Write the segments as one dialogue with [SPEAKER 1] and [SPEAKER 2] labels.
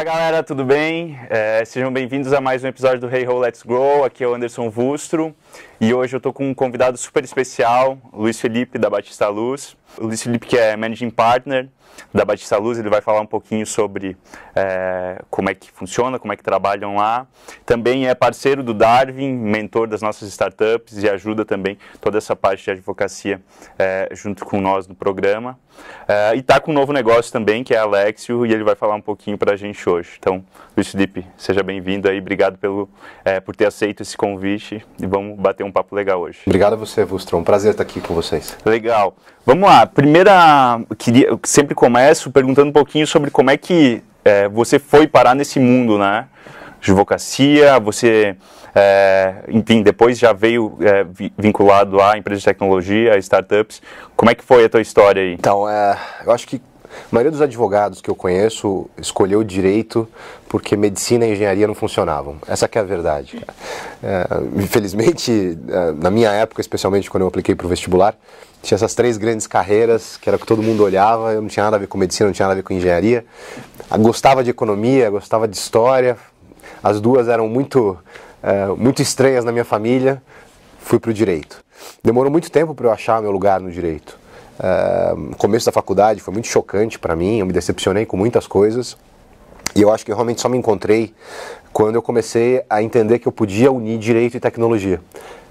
[SPEAKER 1] Fala galera, tudo bem? É, sejam bem-vindos a mais um episódio do Hey Ho Let's Grow. Aqui é o Anderson Vustro e hoje eu estou com um convidado super especial, Luiz Felipe da Batista Luz. O Luiz Felipe que é Managing Partner da Batista Luz, ele vai falar um pouquinho sobre é, como é que funciona, como é que trabalham lá. Também é parceiro do Darwin, mentor das nossas startups e ajuda também toda essa parte de advocacia é, junto com nós no programa. É, e está com um novo negócio também, que é Alexio, e ele vai falar um pouquinho para a gente hoje. Então, Luiz Felipe, seja bem-vindo aí, obrigado pelo, é, por ter aceito esse convite e vamos bater um papo legal hoje.
[SPEAKER 2] Obrigado a você, Vustron, um prazer estar aqui com vocês.
[SPEAKER 1] Legal. Vamos lá, primeira, queria, sempre começo perguntando um pouquinho sobre como é que é, você foi parar nesse mundo, né? Advocacia, você, é, enfim, depois já veio é, vinculado a empresas de tecnologia, a startups. Como é que foi a tua história aí?
[SPEAKER 2] Então, é, eu acho que a maioria dos advogados que eu conheço escolheu direito porque medicina e engenharia não funcionavam. Essa é a verdade. É, infelizmente, é, na minha época, especialmente quando eu apliquei para o vestibular, tinha essas três grandes carreiras que era o que todo mundo olhava. Eu não tinha nada a ver com medicina, não tinha nada a ver com engenharia. Gostava de economia, gostava de história. As duas eram muito, é, muito estranhas na minha família. Fui para o direito. Demorou muito tempo para eu achar meu lugar no direito. Uh, começo da faculdade foi muito chocante para mim, eu me decepcionei com muitas coisas. E eu acho que eu realmente só me encontrei quando eu comecei a entender que eu podia unir direito e tecnologia.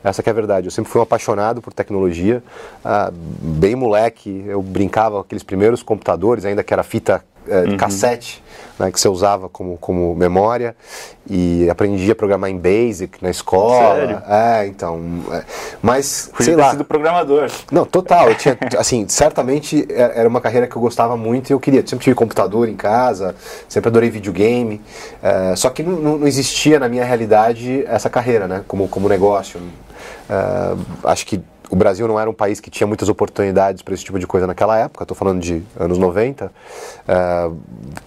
[SPEAKER 2] Essa é a verdade. Eu sempre fui um apaixonado por tecnologia. Uh, bem moleque, eu brincava com aqueles primeiros computadores, ainda que era fita uh, uhum. cassete né, que você usava como, como memória e aprendi a programar em Basic na escola.
[SPEAKER 1] Sério?
[SPEAKER 2] É, então. É, mas,
[SPEAKER 1] Podia sei lá. sido programador.
[SPEAKER 2] Não, total. Eu tinha, assim, certamente é, era uma carreira que eu gostava muito e eu queria. Sempre tive computador em casa, sempre adorei videogame. É, só que não, não, existia na minha realidade essa carreira, né, como, como negócio. É, acho que o Brasil não era um país que tinha muitas oportunidades para esse tipo de coisa naquela época, estou falando de anos 90, uh, eh,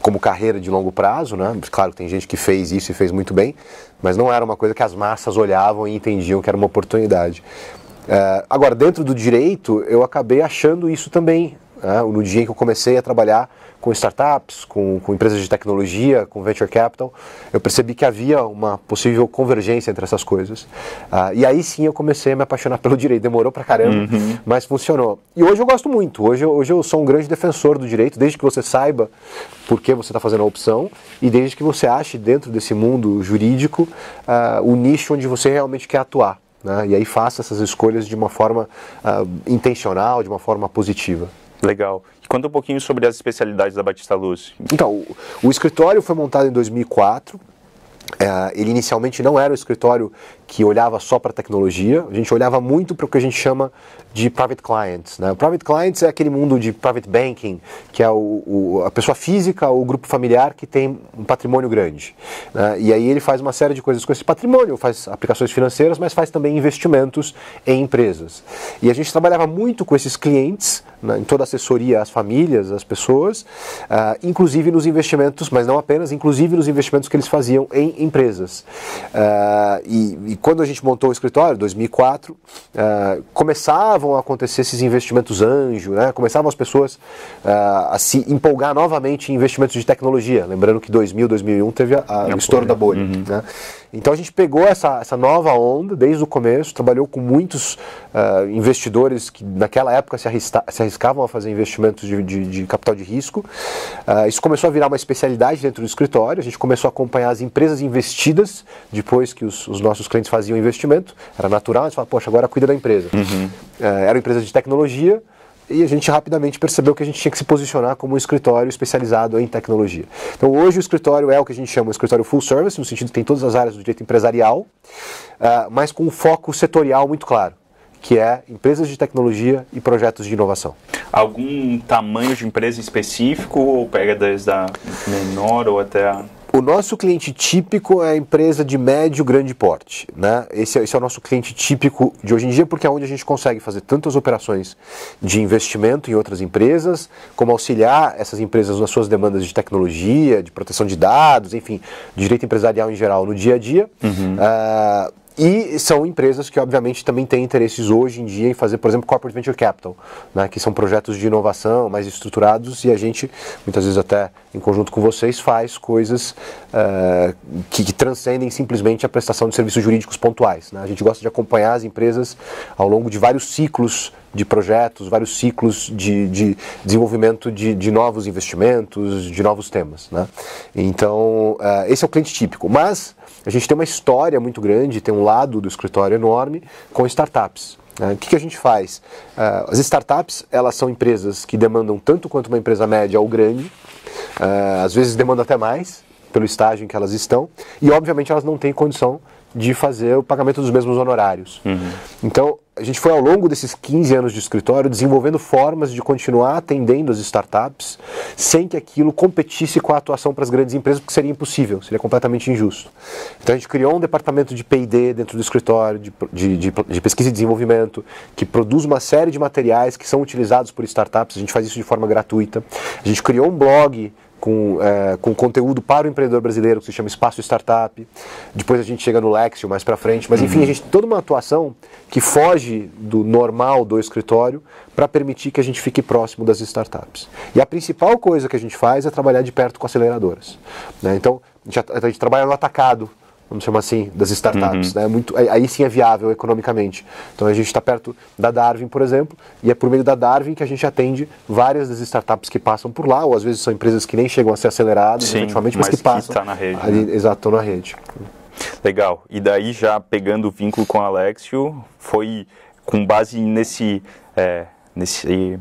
[SPEAKER 2] como carreira de longo prazo, né? Claro que tem gente que fez isso e fez muito bem, mas não era uma coisa que as massas olhavam e entendiam que era uma oportunidade. Uh, agora, dentro do direito, eu acabei achando isso também. Uh, no dia em que eu comecei a trabalhar com startups, com, com, empresas de tecnologia, com venture capital, eu percebi que havia uma possível convergência entre essas coisas. Uh, e aí sim eu comecei a me apaixonar pelo direito. Demorou pra caramba, uhum. mas funcionou. E hoje eu gosto muito. Hoje, hoje eu sou um grande defensor do direito, desde que você saiba por que você está fazendo a opção e desde que você ache dentro desse mundo jurídico uh, o nicho onde você realmente quer atuar. Né? E aí faça essas escolhas de uma forma uh, intencional, de uma forma positiva.
[SPEAKER 1] Legal. Conta um pouquinho sobre as especialidades da Batista Luz.
[SPEAKER 2] Então, o, escritório foi montado em 2004. É, ele inicialmente não era um escritório que olhava só para tecnologia, a gente olhava muito para o que a gente chama de private clients. Né? O private clients é aquele mundo de private banking, que é o, o, a pessoa física ou o grupo familiar que tem um patrimônio grande. Né? E aí ele faz uma série de coisas com esse patrimônio, faz aplicações financeiras, mas faz também investimentos em empresas. E a gente trabalhava muito com esses clientes, né, em toda a assessoria às famílias, às pessoas, uh, inclusive nos investimentos, mas não apenas, inclusive nos investimentos que eles faziam em empresas. Uh, e, e, quando a gente montou o escritório, 2004, uh, começava começavam a acontecer esses investimentos anjo, né? começavam as pessoas uh, a se empolgar novamente em investimentos de tecnologia. Lembrando que 2000, 2001 teve a, a, o estouro da bolha. Uhum. Né? Então a gente pegou essa, essa nova onda desde o começo, trabalhou com muitos uh, investidores que naquela época se, arrisca, se, arriscavam a fazer investimentos de, de, de capital de risco. Uh, isso começou a virar uma especialidade dentro do escritório, a gente começou a acompanhar as empresas investidas depois que os, os nossos clientes faziam investimento. Era natural, a gente falava, poxa, agora cuida da empresa. Uhum. Uh, era uma empresa de tecnologia, e a gente rapidamente percebeu que a gente tinha que se posicionar como um escritório especializado em tecnologia. Então hoje o escritório é o que a gente chama de escritório full service, no sentido que tem todas as áreas do direito empresarial, uh, mas com um foco setorial muito claro que é empresas de tecnologia e projetos de inovação.
[SPEAKER 1] Algum tamanho de empresa específico ou pega desde a menor ou até a
[SPEAKER 2] o nosso cliente típico é a empresa de médio grande porte. Né? Esse, é, esse, é o nosso cliente típico de hoje em dia, porque é onde a gente consegue fazer tantas operações de investimento em outras empresas, como auxiliar essas empresas nas suas demandas de tecnologia, de proteção de dados, enfim, de direito empresarial em geral no dia a dia. Uhum. Uh, e são empresas que, obviamente, também têm interesses hoje em dia em fazer, por exemplo, corporate venture capital, né, que são projetos de inovação mais estruturados e a gente, muitas vezes até em conjunto com vocês, faz coisas uh, que, que, transcendem simplesmente a prestação de serviços jurídicos pontuais. Né? A gente gosta de acompanhar as empresas ao longo de vários ciclos de projetos, vários ciclos de, de desenvolvimento de, de, novos investimentos, de novos temas. Né? Então, uh, esse é o cliente típico. Mas a gente tem uma história muito grande, tem um lado do escritório enorme com startups. Né? O que, a gente faz? Uh, as startups, elas são empresas que demandam tanto quanto uma empresa média ou grande, uh, às vezes demandam até mais, pelo estágio em que elas estão, e obviamente elas não têm condição de fazer o pagamento dos mesmos honorários. Uhum. Então, a gente foi ao longo desses 15 anos de escritório desenvolvendo formas de continuar atendendo as startups sem que aquilo competisse com a atuação para as grandes empresas, porque seria impossível, seria completamente injusto. Então a gente criou um departamento de PD dentro do escritório, de, de, de, de pesquisa e desenvolvimento, que produz uma série de materiais que são utilizados por startups, a gente faz isso de forma gratuita. A gente criou um blog com, é, com conteúdo para o empreendedor brasileiro, que se chama Espaço Startup. Depois a gente chega no Lexio mais para frente. Mas enfim, uhum. a gente toda uma atuação que foge do normal do escritório para permitir que a gente fique próximo das startups. E a principal coisa que a gente faz é trabalhar de perto com aceleradoras. Né? Então, a gente, a gente trabalha no atacado vamos chamar assim, das startups. Uhum. Né? Muito, aí sim é viável economicamente. Então a gente está perto da Darwin, por exemplo, e é por meio da Darwin que a gente atende várias das startups que passam por lá, ou às vezes são empresas que nem chegam a ser aceleradas, sim, efetivamente, mas, mas que passam.
[SPEAKER 1] Tá na rede.
[SPEAKER 2] Ali, né? Exato, estão na rede.
[SPEAKER 1] Legal. E daí, já pegando o vínculo com o Alexio, foi com base nesse. É, nesse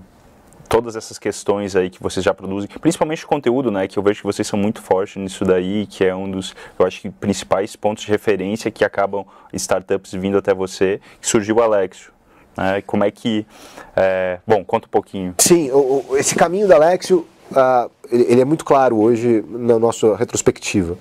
[SPEAKER 1] todas essas questões aí que vocês já produzem, principalmente o conteúdo, né, que eu vejo que vocês são muito fortes nisso daí, que é um dos, eu acho que principais pontos de referência que acabam startups vindo até você, que surgiu o Alexio. Né, como é que, é, bom, conta um pouquinho.
[SPEAKER 2] Sim, o, esse caminho do Alexio, uh, ele, ele, é muito claro hoje na nossa retrospectiva.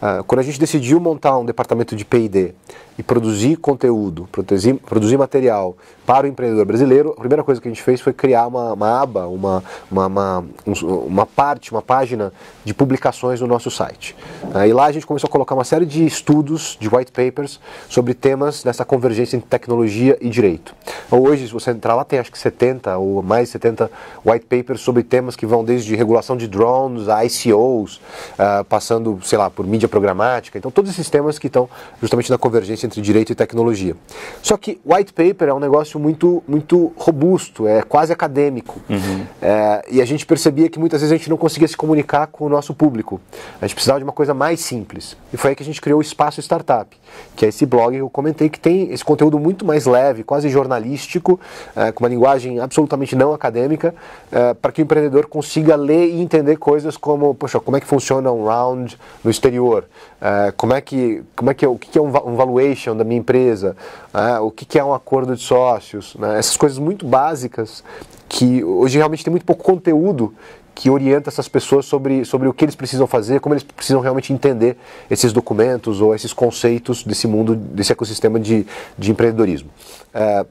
[SPEAKER 2] Uh, quando a gente decidiu montar um departamento de P&D e produzir conteúdo, produzir, produzir material para o empreendedor brasileiro, a primeira coisa que a gente fez foi criar uma, uma aba, uma, uma, uma, uma, parte, uma página de publicações no nosso site. Uh, e lá a gente começou a colocar uma série de estudos, de white papers, sobre temas dessa convergência entre tecnologia e direito. Então, hoje, se você entrar lá, tem acho que 70 ou mais de 70 white papers sobre temas que vão desde regulação de drones, a ICOs, uh, passando, sei lá, por mídia programática. Então, todos esses temas que estão justamente na convergência entre direito e tecnologia. Só que white paper é um negócio muito, muito robusto, é quase acadêmico. Uhum. É, e a gente percebia que muitas vezes a gente não conseguia se comunicar com o nosso público. A gente precisava de uma coisa mais simples. E foi aí que a gente criou o Espaço Startup, que é esse blog que eu comentei que tem esse conteúdo muito mais leve, quase jornalístico, é, com uma linguagem absolutamente não acadêmica, é, para que o empreendedor consiga ler e entender coisas como, poxa, como é que funciona um round no exterior, uh, como é que, como é que, o que é um, valuation da minha empresa, uh, o que é um acordo de sócios, né? essas coisas muito básicas que hoje realmente tem muito pouco conteúdo que orienta essas pessoas sobre, sobre o que eles precisam fazer, como eles precisam realmente entender esses documentos ou esses conceitos desse mundo, desse ecossistema de, de empreendedorismo. Uh,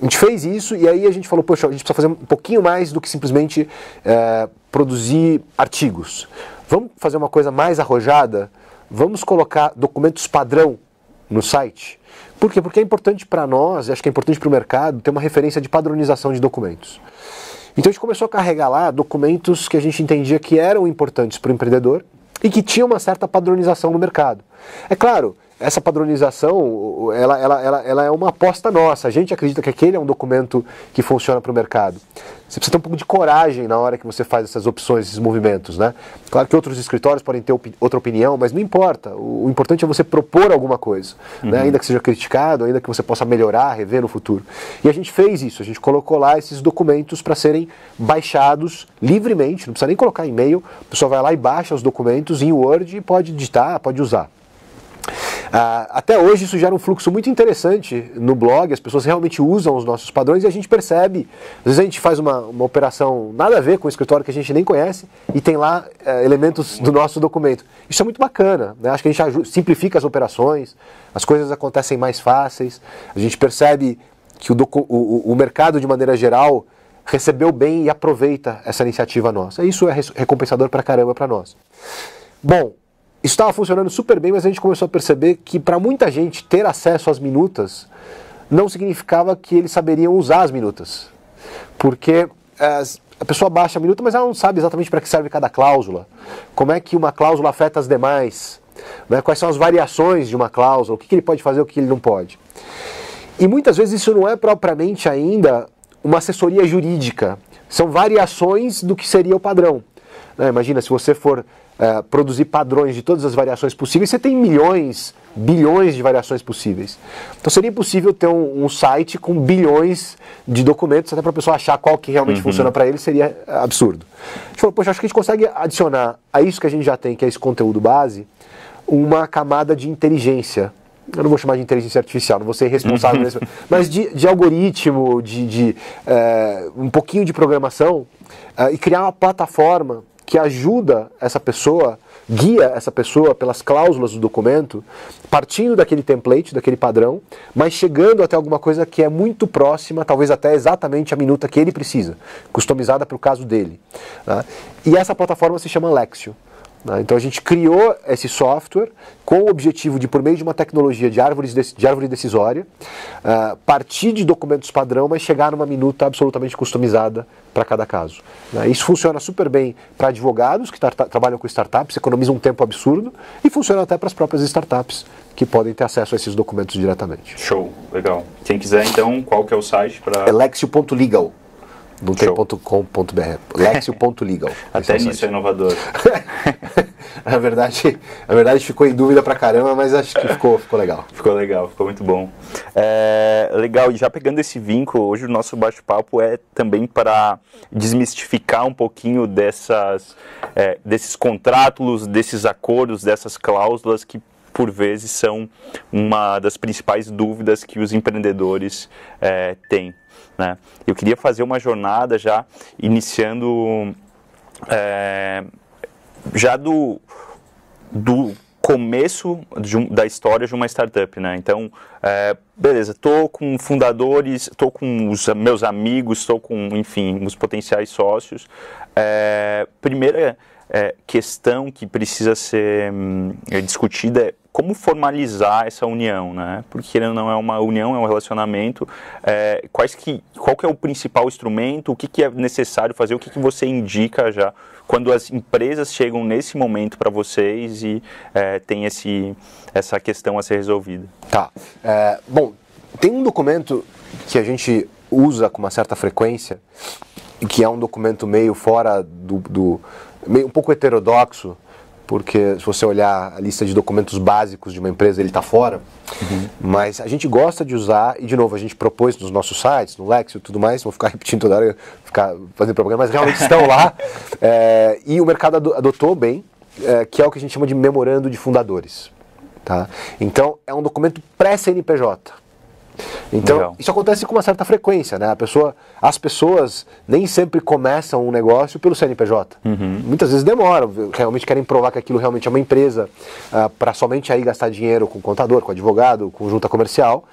[SPEAKER 2] a gente fez isso e aí a gente falou, poxa, a gente precisa fazer um pouquinho mais do que simplesmente é, produzir artigos. Vamos fazer uma coisa mais arrojada? Vamos colocar documentos padrão no site? Por quê? Porque é importante para nós, acho que é importante para o mercado, ter uma referência de padronização de documentos. Então a gente começou a carregar lá documentos que a gente entendia que eram importantes para o empreendedor e que tinham uma certa padronização no mercado. É claro, essa padronização ela, ela, ela, ela, é uma aposta nossa. A gente acredita que aquele é um documento que funciona para o mercado. Você precisa ter um pouco de coragem na hora que você faz essas opções, esses movimentos. Né? Claro que outros escritórios podem ter opi outra opinião, mas não importa. O, o, importante é você propor alguma coisa, né? uhum. né? ainda que seja criticado, ainda que você possa melhorar, rever no futuro. E a gente fez isso, a gente colocou lá esses documentos para serem baixados livremente, não precisa nem colocar e-mail, a pessoa vai lá e baixa os documentos em Word e pode digitar, pode usar. Ah, até hoje isso gera um fluxo muito interessante no blog, as pessoas realmente usam os nossos padrões e a gente percebe. Às vezes a gente faz uma, uma operação nada a ver com o escritório que a gente nem conhece e tem lá eh, elementos do nosso documento. Isso é muito bacana, né? acho que a gente simplifica as operações, as coisas acontecem mais fáceis, a gente percebe que o, o, o mercado de maneira geral recebeu bem e aproveita essa iniciativa nossa. Isso é recompensador para caramba para nós. Bom, estava funcionando super bem, mas a gente começou a perceber que para muita gente ter acesso às minutas não significava que eles saberiam usar as minutas. Porque as, a pessoa baixa a minuta, mas ela não sabe exatamente para que serve cada cláusula. Como é que uma cláusula afeta as demais? Né? Quais são as variações de uma cláusula? O que, que ele pode fazer, o que ele não pode? E muitas vezes isso não é propriamente ainda uma assessoria jurídica. São variações do que seria o padrão. Né? Imagina, se você for é, produzir padrões de todas as variações possíveis, você tem milhões, bilhões de variações possíveis. Então seria impossível ter um, um site com bilhões de documentos, até para a pessoa achar qual que realmente uhum. funciona para ele, seria absurdo. A gente falou, poxa, acho que a gente consegue adicionar a isso que a gente já tem, que é esse conteúdo base, uma camada de inteligência eu não vou chamar de inteligência artificial, não vou ser responsável nisso, mas de, de algoritmo, de, de é, um pouquinho de programação é, e criar uma plataforma que ajuda essa pessoa, guia essa pessoa pelas cláusulas do documento, partindo daquele template, daquele padrão, mas chegando até alguma coisa que é muito próxima, talvez até exatamente a minuta que ele precisa, customizada para o caso dele. Né? E essa plataforma se chama Lexio. Né? Então a gente criou esse software com o objetivo de, por meio de uma tecnologia de, árvores de, de árvore decisória, uh, partir de documentos padrão, mas chegar numa minuta absolutamente customizada para cada caso. Né? Isso funciona super bem para advogados que trabalham com startups, economiza um tempo absurdo, e funciona até para as próprias startups que podem ter acesso a esses documentos diretamente.
[SPEAKER 1] Show, legal. Quem quiser, então, qual que é o site para...
[SPEAKER 2] Lexio.legal. Não tem .com.br. Lexio.legal.
[SPEAKER 1] Até nisso é inovador.
[SPEAKER 2] a, verdade, a verdade ficou em dúvida pra caramba, mas acho que ficou, ficou legal.
[SPEAKER 1] Ficou legal, ficou muito bom. É, legal, e já pegando esse vínculo, hoje o nosso bate-papo é também para desmistificar um pouquinho dessas, é, desses contratos, desses acordos, dessas cláusulas que por vezes são uma das principais dúvidas que os empreendedores é, têm. Né? Eu queria fazer uma jornada já iniciando é, já do, do começo um, da história de uma startup, né? Então, é, beleza, estou com fundadores, estou com os meus amigos, estou com, enfim, os potenciais sócios. É, primeira é, questão que precisa ser hum, discutida é como formalizar essa união, né? Porque não é uma união, é um relacionamento. É, quais que, qual que é o principal instrumento? O que, que é necessário fazer? O que, que você indica já quando as empresas chegam nesse momento para vocês e é, tem esse, essa questão a ser resolvida?
[SPEAKER 2] Tá. É, bom, tem um documento que a gente usa com uma certa frequência, que é um documento meio fora do, do meio um pouco heterodoxo, porque se você olhar a lista de documentos básicos de uma empresa, ele está fora. Uhum. Mas a gente gosta de usar, e de novo, a gente propôs nos nossos sites, no Lexio e tudo mais, vou ficar repetindo toda hora, ficar fazendo propaganda, mas realmente estão lá. É, e o mercado adotou bem, é, que é o que a gente chama de memorando de fundadores. Tá? Então, é um documento pré-CNPJ. Então, Legal. isso acontece com uma certa frequência, né? A pessoa, as pessoas nem sempre começam um negócio pelo CNPJ. Uhum. Muitas vezes demoram, realmente querem provar que aquilo realmente é uma empresa, uh, ah, para somente aí gastar dinheiro com contador, com advogado, com junta comercial.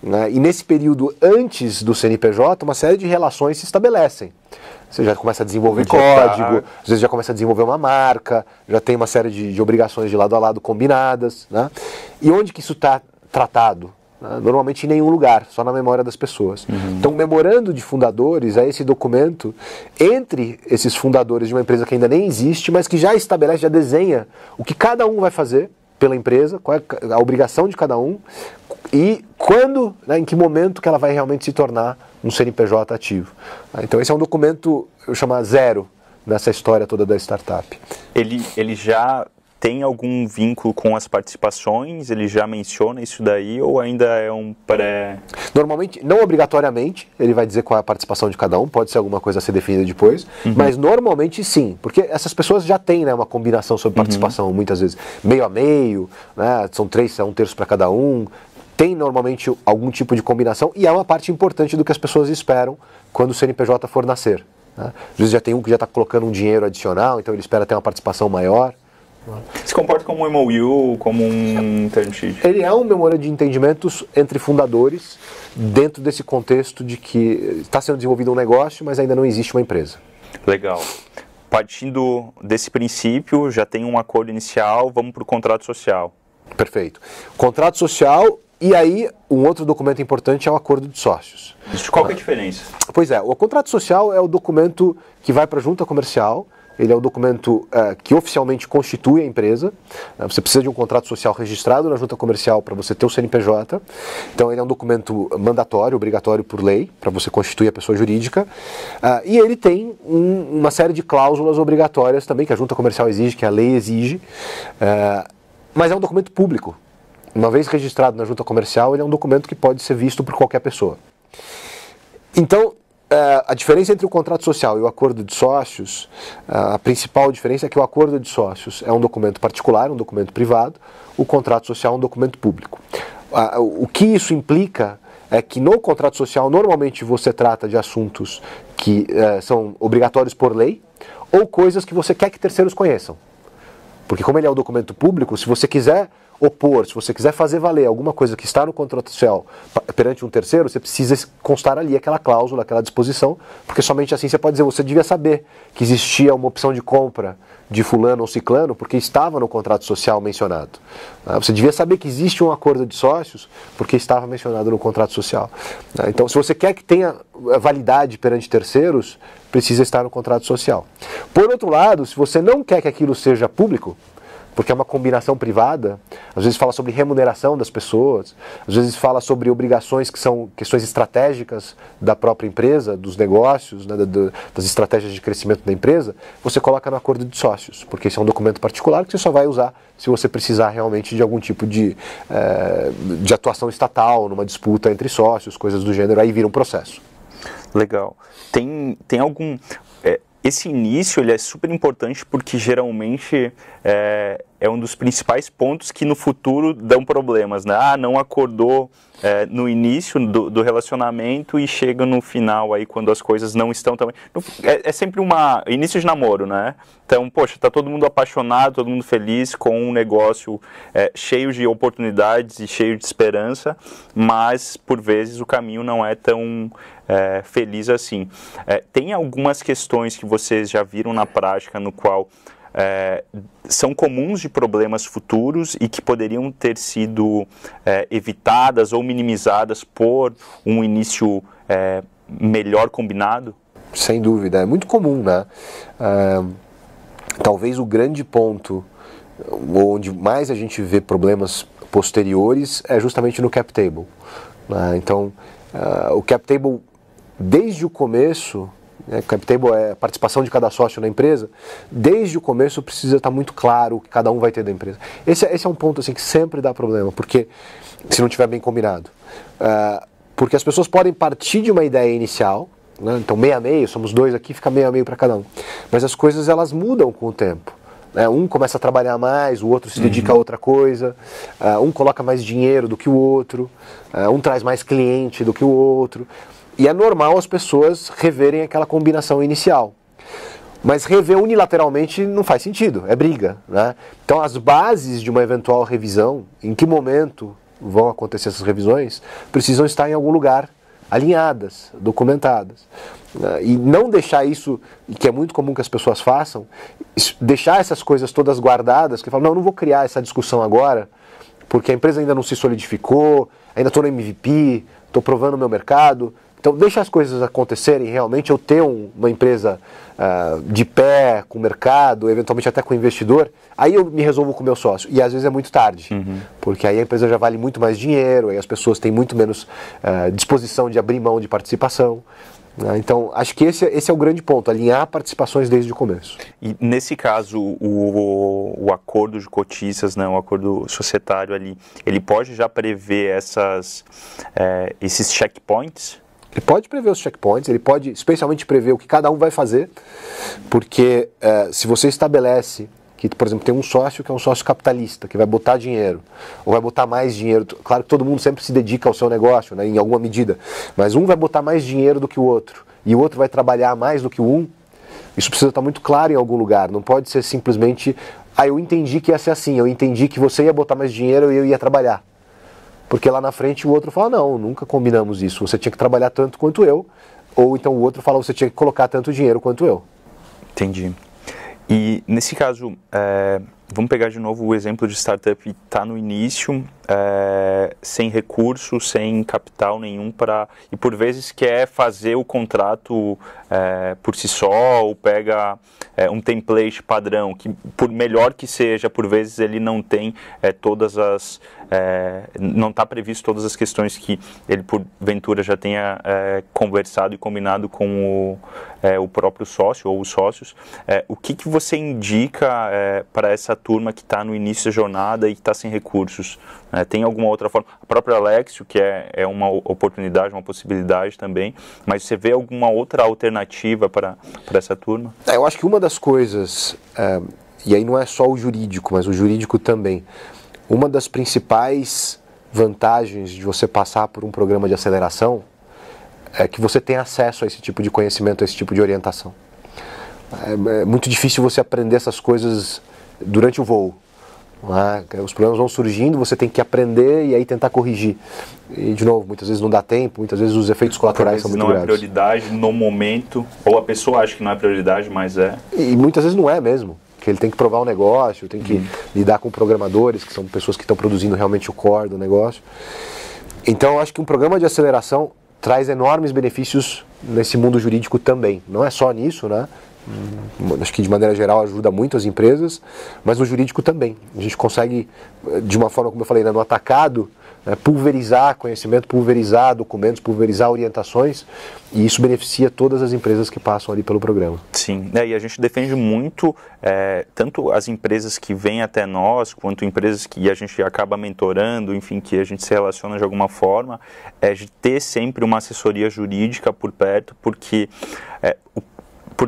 [SPEAKER 2] Né? E nesse período antes do CNPJ, uma série de relações se estabelecem. Você já começa a desenvolver código, às vezes já começa a desenvolver uma marca, já tem uma série de, de obrigações de lado a lado combinadas. Né? E onde que isso está tratado? Né? Normalmente em nenhum lugar, só na memória das pessoas. Uhum. Então, memorando de fundadores é esse documento entre esses fundadores de uma empresa que ainda nem existe, mas que já estabelece, já desenha o que cada um vai fazer pela empresa, qual é a obrigação de cada um e quando, né, em que momento que ela vai realmente se tornar um CNPJ ativo. Então, esse é um documento, eu chamo zero nessa história toda da startup.
[SPEAKER 1] Ele, ele já tem algum vínculo com as participações? Ele já menciona isso daí ou ainda é um pré.
[SPEAKER 2] Normalmente, não obrigatoriamente, ele vai dizer qual é a participação de cada um, pode ser alguma coisa a ser definida depois, uhum. mas normalmente sim, porque essas pessoas já têm né, uma combinação sobre uhum. participação, uhum. muitas vezes meio a meio, né, são três, é um terço para cada um, tem normalmente algum tipo de combinação e é uma parte importante do que as pessoas esperam quando o CNPJ for nascer. Né? Às vezes já tem um que já está colocando um dinheiro adicional, então ele espera ter uma participação maior.
[SPEAKER 1] Se comporta como um MOU, como um term sheet?
[SPEAKER 2] Ele é um memorando de entendimentos entre fundadores, dentro desse contexto de que está sendo desenvolvido um negócio, mas ainda não existe uma empresa.
[SPEAKER 1] Legal. partindo desse princípio, já tem um acordo inicial, vamos para o contrato social.
[SPEAKER 2] Perfeito. Contrato social e aí um outro documento importante é o acordo de sócios.
[SPEAKER 1] Qual é a diferença?
[SPEAKER 2] Pois é, o contrato social é o documento que vai para a junta comercial ele é o documento uh, que oficialmente constitui a empresa. Uh, você precisa de um contrato social registrado na junta comercial para você ter o CNPJ. Então, ele é um documento mandatório, obrigatório por lei, para você constituir a pessoa jurídica. Uh, e ele tem um, uma série de cláusulas obrigatórias também, que a junta comercial exige, que a lei exige. mas é um documento público. Uma vez registrado na junta comercial, ele é um documento que pode ser visto por qualquer pessoa. Então, Uh, a diferença entre o contrato social e o acordo de sócios, uh, a principal diferença é que o acordo de sócios é um documento particular, um documento privado, o contrato social é um documento público. O que isso implica é que no contrato social normalmente você trata de assuntos que eh, são obrigatórios por lei ou coisas que você quer que terceiros conheçam. Porque como ele é um documento público, se você quiser opor, se você quiser fazer valer alguma coisa que está no contrato social perante um terceiro, você precisa constar ali aquela cláusula, aquela disposição, porque somente assim você pode dizer, você devia saber que existia uma opção de compra de fulano ou ciclano, porque estava no contrato social mencionado. Né? Você devia saber que existe um acordo de sócios, porque estava mencionado no contrato social. Né? Então, se você quer que tenha validade perante terceiros, precisa estar no contrato social. Por outro lado, se você não quer que aquilo seja público, porque é uma combinação privada. Às vezes fala sobre remuneração das pessoas, às vezes fala sobre obrigações que são questões estratégicas da própria empresa, dos negócios, né, das estratégias de crescimento da empresa. Você coloca no acordo de sócios, porque esse é um documento particular que você só vai usar se você precisar realmente de algum tipo de, é, de atuação estatal, numa disputa entre sócios, coisas do gênero, aí vira um processo.
[SPEAKER 1] Legal. Tem, tem algum. É, esse início ele é super importante porque geralmente é, é um dos principais pontos que no futuro dão problemas, né? Ah, não acordou é, no início do, do, relacionamento e chega no final aí quando as coisas não estão também. É, é, sempre uma início de namoro, né? Então, poxa, tá todo mundo apaixonado, todo mundo feliz com um negócio é, cheio de oportunidades e cheio de esperança, mas por vezes o caminho não é tão é, feliz assim. É, tem algumas questões que vocês já viram na prática no qual é, são comuns de problemas futuros e que poderiam ter sido é, evitadas ou minimizadas por um início é, melhor combinado?
[SPEAKER 2] Sem dúvida, é muito comum, né? É, talvez o grande ponto onde mais a gente vê problemas posteriores é justamente no cap table. Né? Então, o cap table, desde o começo, né, cap table é a participação de cada sócio na empresa, desde o começo precisa estar muito claro o que cada um vai ter da empresa. Esse, é, esse é um ponto assim que sempre dá problema, porque se não tiver bem combinado. Uh, porque as pessoas podem partir de uma ideia inicial, né, então meio a meio, somos dois aqui, fica meio a meio para cada um. Mas as coisas elas mudam com o tempo. Né? Um começa a trabalhar mais, o outro se dedica uhum. a outra coisa, uh, um coloca mais dinheiro do que o outro, uh, um traz mais cliente do que o outro. E é normal as pessoas reverem aquela combinação inicial. Mas rever unilateralmente não faz sentido, é briga. Né? Então, as bases de uma eventual revisão, em que momento vão acontecer essas revisões, precisam estar em algum lugar alinhadas, documentadas. Né? E não deixar isso, que é muito comum que as pessoas façam, deixar essas coisas todas guardadas, que falam, não, não vou criar essa discussão agora, porque a empresa ainda não se solidificou, ainda estou no MVP, estou provando o meu mercado, então, deixa as coisas acontecerem realmente. Eu ter um, uma empresa uh, de pé, com mercado, eventualmente até com investidor, aí eu me resolvo com o meu sócio. E às vezes é muito tarde, uhum. porque aí a empresa já vale muito mais dinheiro, aí as pessoas têm muito menos uh, disposição de abrir mão de participação. Né? Então, acho que esse, esse é o grande ponto, alinhar participações desde o começo.
[SPEAKER 1] E nesse caso, o, o acordo de cotistas, né, o acordo societário ali, ele pode já prever essas, é, esses checkpoints?
[SPEAKER 2] Ele pode prever os checkpoints, ele pode especialmente prever o que cada um vai fazer, porque é, se você estabelece que, por exemplo, tem um sócio que é um sócio capitalista, que vai botar dinheiro, ou vai botar mais dinheiro. Claro que todo mundo sempre se dedica ao seu negócio, né, em alguma medida, mas um vai botar mais dinheiro do que o outro, e o outro vai trabalhar mais do que o um. Isso precisa estar muito claro em algum lugar, não pode ser simplesmente, ah, eu entendi que ia ser assim, eu entendi que você ia botar mais dinheiro e eu ia trabalhar. Porque lá na frente o outro fala: não, nunca combinamos isso. Você tinha que trabalhar tanto quanto eu. Ou então o outro fala: você tinha que colocar tanto dinheiro quanto eu.
[SPEAKER 1] Entendi. E nesse caso, é, vamos pegar de novo o exemplo de startup que está no início, é, sem recurso, sem capital nenhum para e por vezes quer fazer o contrato é, por si só ou pega é, um template padrão que por melhor que seja, por vezes ele não tem todas as não está previsto todas as questões que ele porventura já tenha conversado e combinado com o, o próprio sócio ou os sócios. o que, que você indica para essa turma que está no início da jornada e está sem recursos? Né? Tem alguma outra forma? A própria Alexio, que é, é uma oportunidade, uma possibilidade também, mas você vê alguma outra alternativa para, para essa turma?
[SPEAKER 2] É, eu acho que uma das coisas, é, e aí não é só o jurídico, mas o jurídico também, uma das principais vantagens de você passar por um programa de aceleração é que você tem acesso a esse tipo de conhecimento, a esse tipo de orientação. É, é muito difícil você aprender essas coisas durante o voo. É? Os problemas vão surgindo, você tem que aprender e aí tentar corrigir. E, de novo, muitas vezes não dá tempo, muitas vezes os efeitos colaterais são muito
[SPEAKER 1] não
[SPEAKER 2] graves.
[SPEAKER 1] não é prioridade no momento, ou a pessoa acha que não é prioridade, mas é.
[SPEAKER 2] E muitas vezes não é mesmo. Que ele tem que provar o um negócio, tem que uhum. lidar com programadores, que são pessoas que estão produzindo realmente o core do negócio. Então, eu acho que um programa de aceleração traz enormes benefícios nesse mundo jurídico também. Não é só nisso, né? Acho que de maneira geral ajuda muito as empresas, mas no jurídico também. A gente consegue, de uma forma, como eu falei, né, no atacado, né, pulverizar conhecimento, pulverizar documentos, pulverizar orientações, e isso beneficia todas as empresas que passam ali pelo programa.
[SPEAKER 1] Sim, é, e a gente defende muito, é, tanto as empresas que vêm até nós, quanto empresas que a gente acaba mentorando, enfim, que a gente se relaciona de alguma forma, é de ter sempre uma assessoria jurídica por perto, porque é, o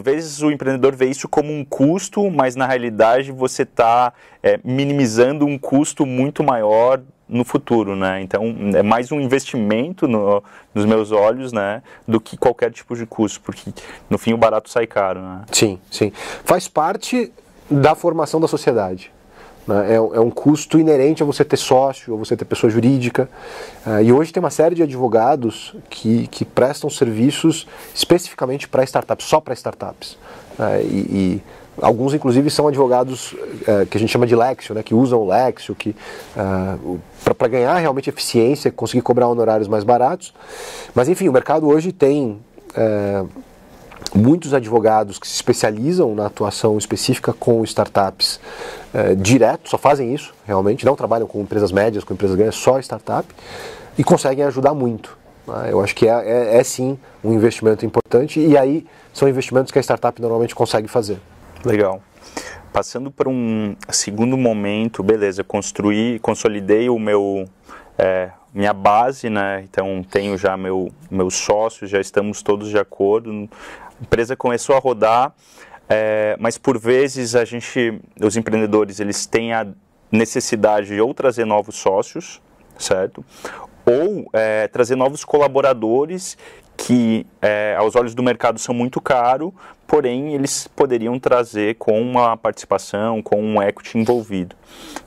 [SPEAKER 1] por vezes o empreendedor vê isso como um custo, mas na realidade você está é, minimizando um custo muito maior no futuro, né? Então é mais um investimento no, nos meus olhos, né, do que qualquer tipo de custo, porque no fim o barato sai caro, né?
[SPEAKER 2] Sim, sim. Faz parte da formação da sociedade. Né? É, é, um custo inerente a você ter sócio, a você ter pessoa jurídica. Uh, e hoje tem uma série de advogados que, que prestam serviços especificamente para startups, só para startups. Uh, e, e, alguns, inclusive, são advogados uh, que a gente chama de Lexio, né? que usam o Lexio que, para ganhar realmente eficiência, conseguir cobrar honorários mais baratos. Mas, enfim, o mercado hoje tem muitos advogados que se especializam na atuação específica com startups é, direto, só fazem isso realmente, não trabalham com empresas médias, com empresas grandes, só startup, e conseguem ajudar muito. Né? Eu acho que é, é, é, sim um investimento importante e aí são investimentos que a startup normalmente consegue fazer.
[SPEAKER 1] Legal. Passando para um segundo momento, beleza, construí, consolidei o meu é, minha base, né? Então tenho já meu meus sócios, já estamos todos de acordo empresa começou a rodar, é, mas por vezes a gente, os empreendedores, eles têm a necessidade de ou trazer novos sócios, certo? Ou é, trazer novos colaboradores que, é, aos olhos do mercado, são muito caros, porém eles poderiam trazer com uma participação, com um equity envolvido.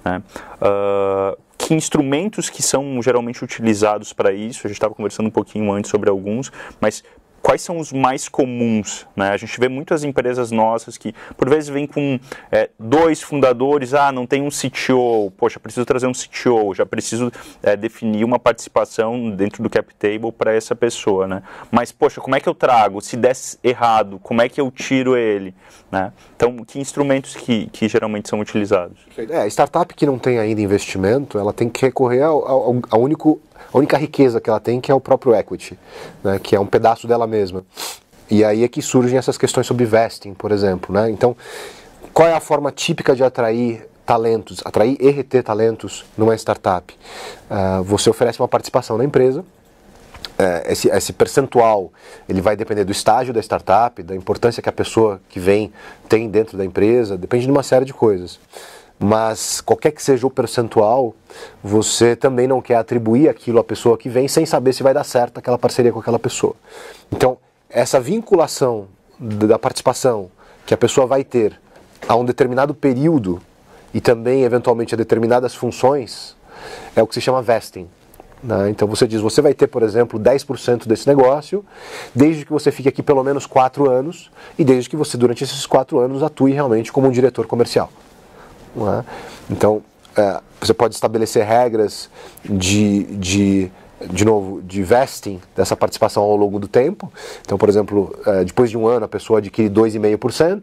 [SPEAKER 1] Né? Uh, que instrumentos que são geralmente utilizados para isso? A gente estava conversando um pouquinho antes sobre alguns, mas quais são os mais comuns? Né? A gente vê muitas empresas nossas que, por vezes, vêm com é, dois fundadores, ah, não tem um CTO, poxa, preciso trazer um CTO, já preciso é, definir uma participação dentro do cap table para essa pessoa, né? Mas, poxa, como é que eu trago? Se der errado, como é que eu tiro ele? Né? Então, que instrumentos que, que geralmente são utilizados?
[SPEAKER 2] É, startup que não tem ainda investimento, ela tem que recorrer ao, ao, ao único a única riqueza que ela tem que é o próprio equity, né, que é um pedaço dela mesma. E aí é que surgem essas questões sobre vesting, por exemplo. Né? Então, qual é a forma típica de atrair talentos, atrair e reter talentos numa startup? Uh, você oferece uma participação na empresa, é, esse, esse, percentual ele vai depender do estágio da startup, da importância que a pessoa que vem tem dentro da empresa, depende de uma série de coisas mas qualquer que seja o percentual, você também não quer atribuir aquilo à pessoa que vem sem saber se vai dar certo aquela parceria com aquela pessoa. Então, essa vinculação da participação que a pessoa vai ter a um determinado período e também eventualmente a determinadas funções é o que se chama vesting. Né? Então você diz, você vai ter, por exemplo, 10% desse negócio, desde que você fique aqui pelo menos 4 anos e desde que você, durante esses 4 anos, atue realmente como um diretor comercial. É? Então, é, você pode estabelecer regras de, de de novo, de vesting dessa participação ao longo do tempo. Então, por exemplo, é, depois de um ano a pessoa adquire 2,5%,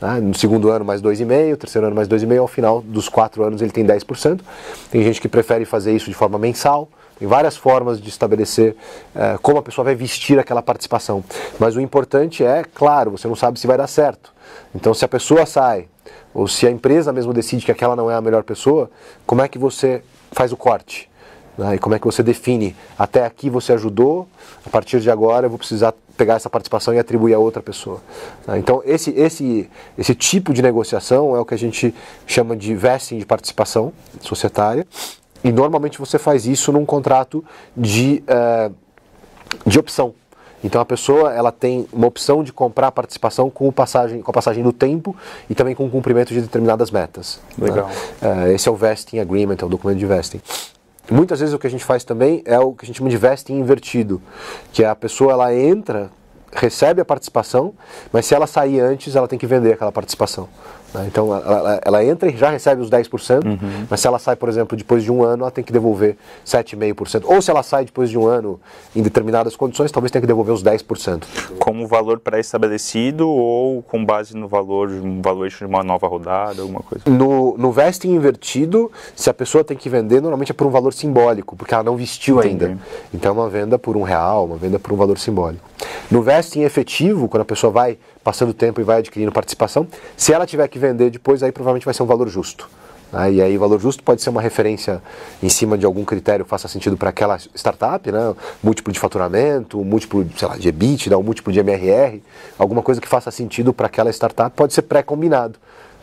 [SPEAKER 2] né? no segundo ano mais 2,5%, terceiro ano mais 2,5%, ao final dos quatro anos ele tem 10%. Tem gente que prefere fazer isso de forma mensal, tem várias formas de estabelecer é, como a pessoa vai vestir aquela participação. Mas o importante é, claro, você não sabe se vai dar certo. Então, se a pessoa sai, ou se a empresa mesmo decide que aquela não é a melhor pessoa, como é que você faz o corte? Né? E como é que você define? Até aqui você ajudou, a partir de agora eu vou precisar pegar essa participação e atribuir a outra pessoa. Né? Então, esse, esse, esse tipo de negociação é o que a gente chama de vesting de participação societária. E normalmente você faz isso num contrato de, uh, de opção. Então a pessoa ela tem uma opção de comprar participação com, passagem, com a passagem do tempo e também com o cumprimento de determinadas metas.
[SPEAKER 1] Né? Legal.
[SPEAKER 2] Né? Esse é o vesting agreement, é o documento de vesting. Muitas vezes o que a gente faz também é o que a gente chama de vesting invertido, que é a pessoa ela entra, recebe a participação, mas se ela sair antes, ela tem que vender aquela participação. Né? Então ela, ela, entra e já recebe os 10%, uhum. mas se ela sai, por exemplo, depois de um ano, ela tem que devolver 7,5%. Ou se ela sai depois de um ano em determinadas condições, talvez tenha que devolver os 10%.
[SPEAKER 1] Como valor pré-estabelecido ou com base no valor, um valor de uma nova rodada, alguma coisa?
[SPEAKER 2] No, no vesting invertido, se a pessoa tem que vender, normalmente é por um valor simbólico, porque ela não vestiu Entendi. ainda. Então é uma venda por um real, uma venda por um valor simbólico. No vesting efetivo, quando a pessoa vai passando o tempo e vai adquirindo participação, se ela tiver que vender depois, aí provavelmente vai ser um valor justo. Né? E aí o valor justo pode ser uma referência em cima de algum critério que faça sentido para aquela startup, né? múltiplo de faturamento, múltiplo sei lá, de EBITDA, um múltiplo de MRR, alguma coisa que faça sentido para aquela startup pode ser pré-combinado.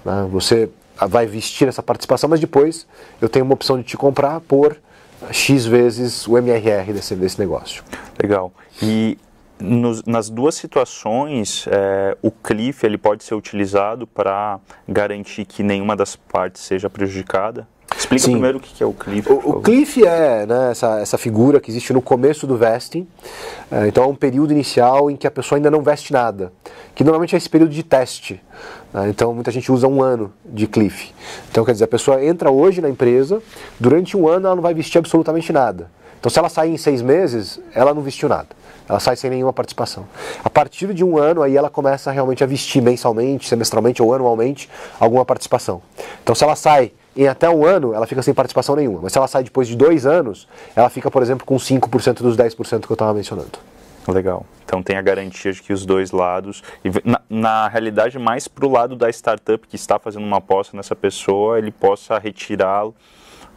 [SPEAKER 2] Né? Você vai vestir essa participação, mas depois eu tenho uma opção de te comprar por X vezes o MRR desse, desse negócio.
[SPEAKER 1] Legal. E nos, nas duas situações, é, o cliff ele pode ser utilizado para garantir que nenhuma das partes seja prejudicada? Explica Sim. primeiro o que é o cliff.
[SPEAKER 2] O, o cliff é né, essa, essa figura que existe no começo do vesting. É, então é um período inicial em que a pessoa ainda não veste nada, que normalmente é esse período de teste. Né, então muita gente usa um ano de cliff. Então quer dizer, a pessoa entra hoje na empresa, durante um ano ela não vai vestir absolutamente nada. Então se ela sair em seis meses, ela não vestiu nada. Ela sai sem nenhuma participação. A partir de um ano, aí ela começa realmente a vestir mensalmente, semestralmente ou anualmente alguma participação. Então, se ela sai em até um ano, ela fica sem participação nenhuma. Mas se ela sai depois de dois anos, ela fica, por exemplo, com 5% dos 10% que eu estava mencionando.
[SPEAKER 1] Legal. Então tem a garantia de que os dois lados, na, na realidade mais para o lado da startup que está fazendo uma aposta nessa pessoa, ele possa retirá-lo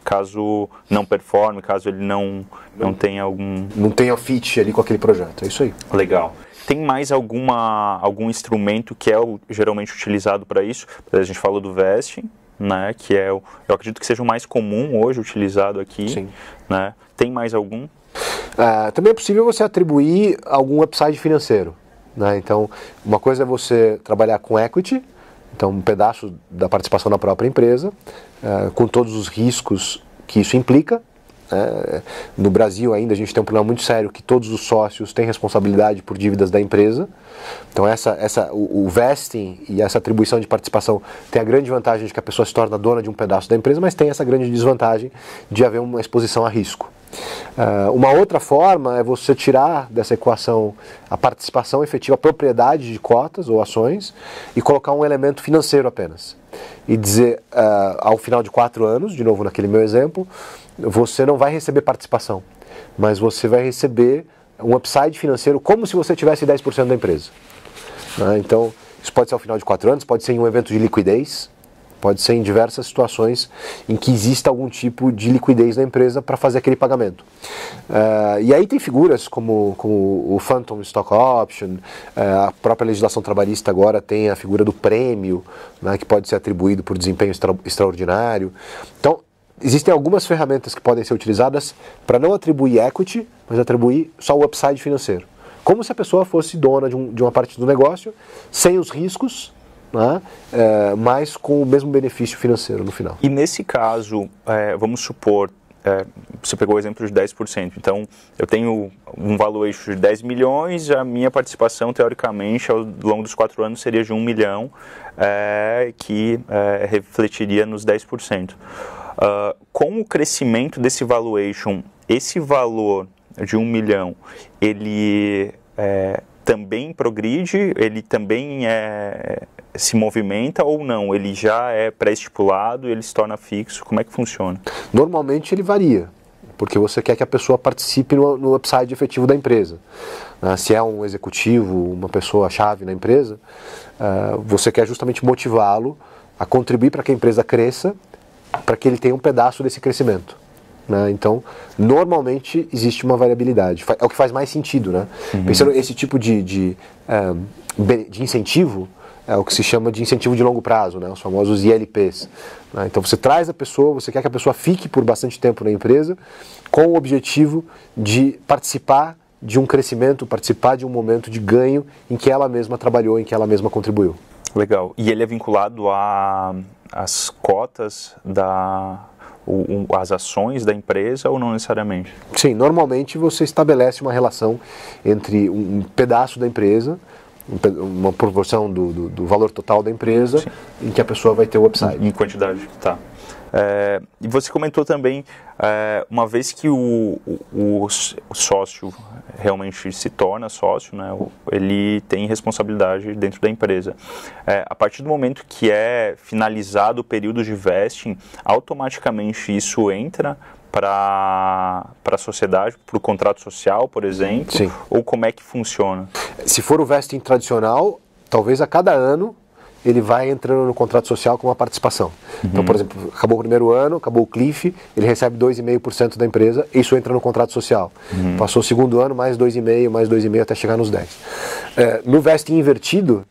[SPEAKER 1] caso não performe, caso ele não, não, não tenha algum...
[SPEAKER 2] Não tenha fit ali com aquele projeto, é isso aí.
[SPEAKER 1] Legal. Tem mais alguma, algum instrumento que é o, geralmente utilizado para isso? A gente falou do vesting, né, que é o, eu acredito que seja o mais comum hoje utilizado aqui. Sim. Né? Tem mais algum?
[SPEAKER 2] Uh, também é possível você atribuir algum upside financeiro. Né? Então, uma coisa é você trabalhar com equity, então um pedaço da participação da própria empresa, uh, com todos os riscos que isso implica. Uh, no Brasil ainda a gente tem um problema muito sério que todos os sócios têm responsabilidade por dívidas da empresa. Então essa, essa, o, o, vesting e essa atribuição de participação tem a grande vantagem de que a pessoa se torna dona de um pedaço da empresa, mas tem essa grande desvantagem de haver uma exposição a risco. Uh, uma outra forma é você tirar dessa equação a participação efetiva, a propriedade de cotas ou ações e colocar um elemento financeiro apenas. E dizer, uh, ao final de quatro anos, de novo naquele meu exemplo, você não vai receber participação, mas você vai receber um upside financeiro como se você tivesse 10% da empresa. Uh, então, isso pode ser ao final de quatro anos, pode ser em um evento de liquidez, Pode ser em diversas situações em que exista algum tipo de liquidez na empresa para fazer aquele pagamento. Uh, e aí tem figuras como, como o Phantom Stock Option, uh, a própria legislação trabalhista agora tem a figura do prêmio, né, que pode ser atribuído por desempenho extra, extraordinário. Então, existem algumas ferramentas que podem ser utilizadas para não atribuir equity, mas atribuir só o upside financeiro. Como se a pessoa fosse dona de, um, de uma parte do negócio, sem os riscos né? É, mas com o mesmo benefício financeiro no final.
[SPEAKER 1] E nesse caso, é, vamos supor, é, você pegou o exemplo de 10%. Então, eu tenho um valuation de 10 milhões, a minha participação, teoricamente, ao longo dos quatro anos seria de 1 milhão, é, que é, refletiria nos 10%. Uh, com o crescimento desse valuation, esse valor de 1 milhão, ele é, também progride, ele também é, se movimenta ou não? Ele já é pré-estipulado, ele se torna fixo? Como é que funciona?
[SPEAKER 2] Normalmente ele varia, porque você quer que a pessoa participe no, no upside efetivo da empresa. Uh, se é um executivo, uma pessoa-chave na empresa, uh, você quer justamente motivá-lo a contribuir para que a empresa cresça, para que ele tenha um pedaço desse crescimento. Né? Então, normalmente existe uma variabilidade. É o que faz mais sentido. Né? Uhum. Pensando esse tipo de, de, eh, de incentivo, é o que se chama de incentivo de longo prazo, né, os famosos ILPs. Né? Então você traz a pessoa, você quer que a pessoa fique por bastante tempo na empresa, com o objetivo de participar de um crescimento, participar de um momento de ganho em que ela mesma trabalhou, em que ela mesma contribuiu.
[SPEAKER 1] Legal. E ele é vinculado às cotas da as ações da empresa ou não necessariamente?
[SPEAKER 2] Sim, normalmente você estabelece uma relação entre um pedaço da empresa uma proporção do, do, do, valor total da empresa Sim. em que a pessoa vai ter o upside.
[SPEAKER 1] Em quantidade, tá. É, e você comentou também, é, uma vez que o, o, o, sócio realmente se torna sócio, né, ele tem responsabilidade dentro da empresa. É, a partir do momento que é finalizado o período de vesting, automaticamente isso entra para a sociedade, para o contrato social, por exemplo?
[SPEAKER 2] Sim.
[SPEAKER 1] Ou como é que funciona?
[SPEAKER 2] Se for o vesting tradicional, talvez a cada ano ele vai entrando no contrato social com uma participação. Uhum. Então, por exemplo, acabou o primeiro ano, acabou o cliff, ele recebe 2,5% da empresa, isso entra no contrato social. Uhum. Passou o segundo ano, mais 2,5%, mais 2,5% até chegar nos 10%. É, no vesting invertido,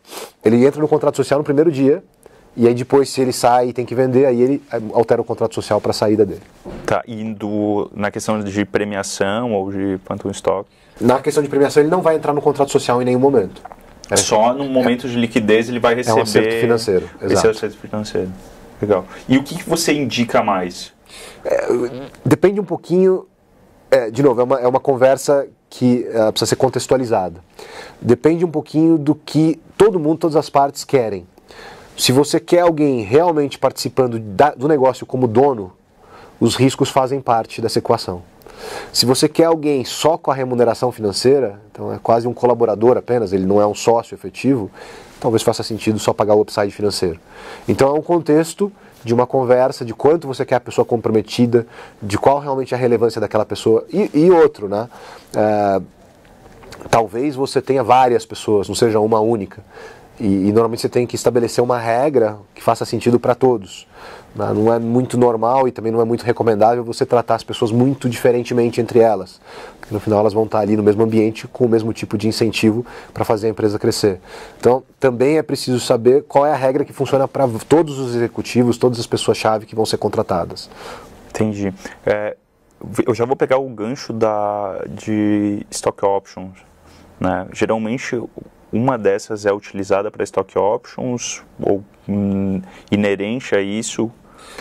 [SPEAKER 2] ele entra no contrato social no primeiro dia, e aí depois, se ele sai e tem que vender, aí ele eh, altera o contrato social para a saída dele.
[SPEAKER 1] Tá, indo na questão de premiação ou de phantom stock?
[SPEAKER 2] Na questão de premiação, ele não vai entrar no contrato social em nenhum momento.
[SPEAKER 1] É, Só no momento é, de liquidez ele vai receber... É um
[SPEAKER 2] acerto financeiro,
[SPEAKER 1] exato. Esse é o acerto financeiro. Legal. E o que, que você indica mais?
[SPEAKER 2] É, depende um pouquinho... É, de novo, é uma, é uma conversa que uh, precisa ser contextualizada. Depende um pouquinho do que todo mundo, todas as partes querem. Se você quer alguém realmente participando da, do negócio como dono, os riscos fazem parte dessa equação. Se você quer alguém só com a remuneração financeira, então é quase um colaborador apenas, ele não é um sócio efetivo, talvez faça sentido só pagar o upside financeiro. Então é um contexto de uma conversa de quanto você quer a pessoa comprometida, de qual realmente é a relevância daquela pessoa. E, e outro, né? É, talvez você tenha várias pessoas, não seja uma única. E, e, normalmente você tem que estabelecer uma regra que faça sentido para todos. Né? Não é muito normal e também não é muito recomendável você tratar as pessoas muito diferentemente entre elas. Porque no final elas vão estar ali no mesmo ambiente com o mesmo tipo de incentivo para fazer a empresa crescer. Então também é preciso saber qual é a regra que funciona para todos os executivos, todas as pessoas-chave que vão ser contratadas.
[SPEAKER 1] Entendi. É, eu já vou pegar o gancho da, de stock options. Né? Geralmente uma dessas é utilizada para stock options ou hum, inerente a isso?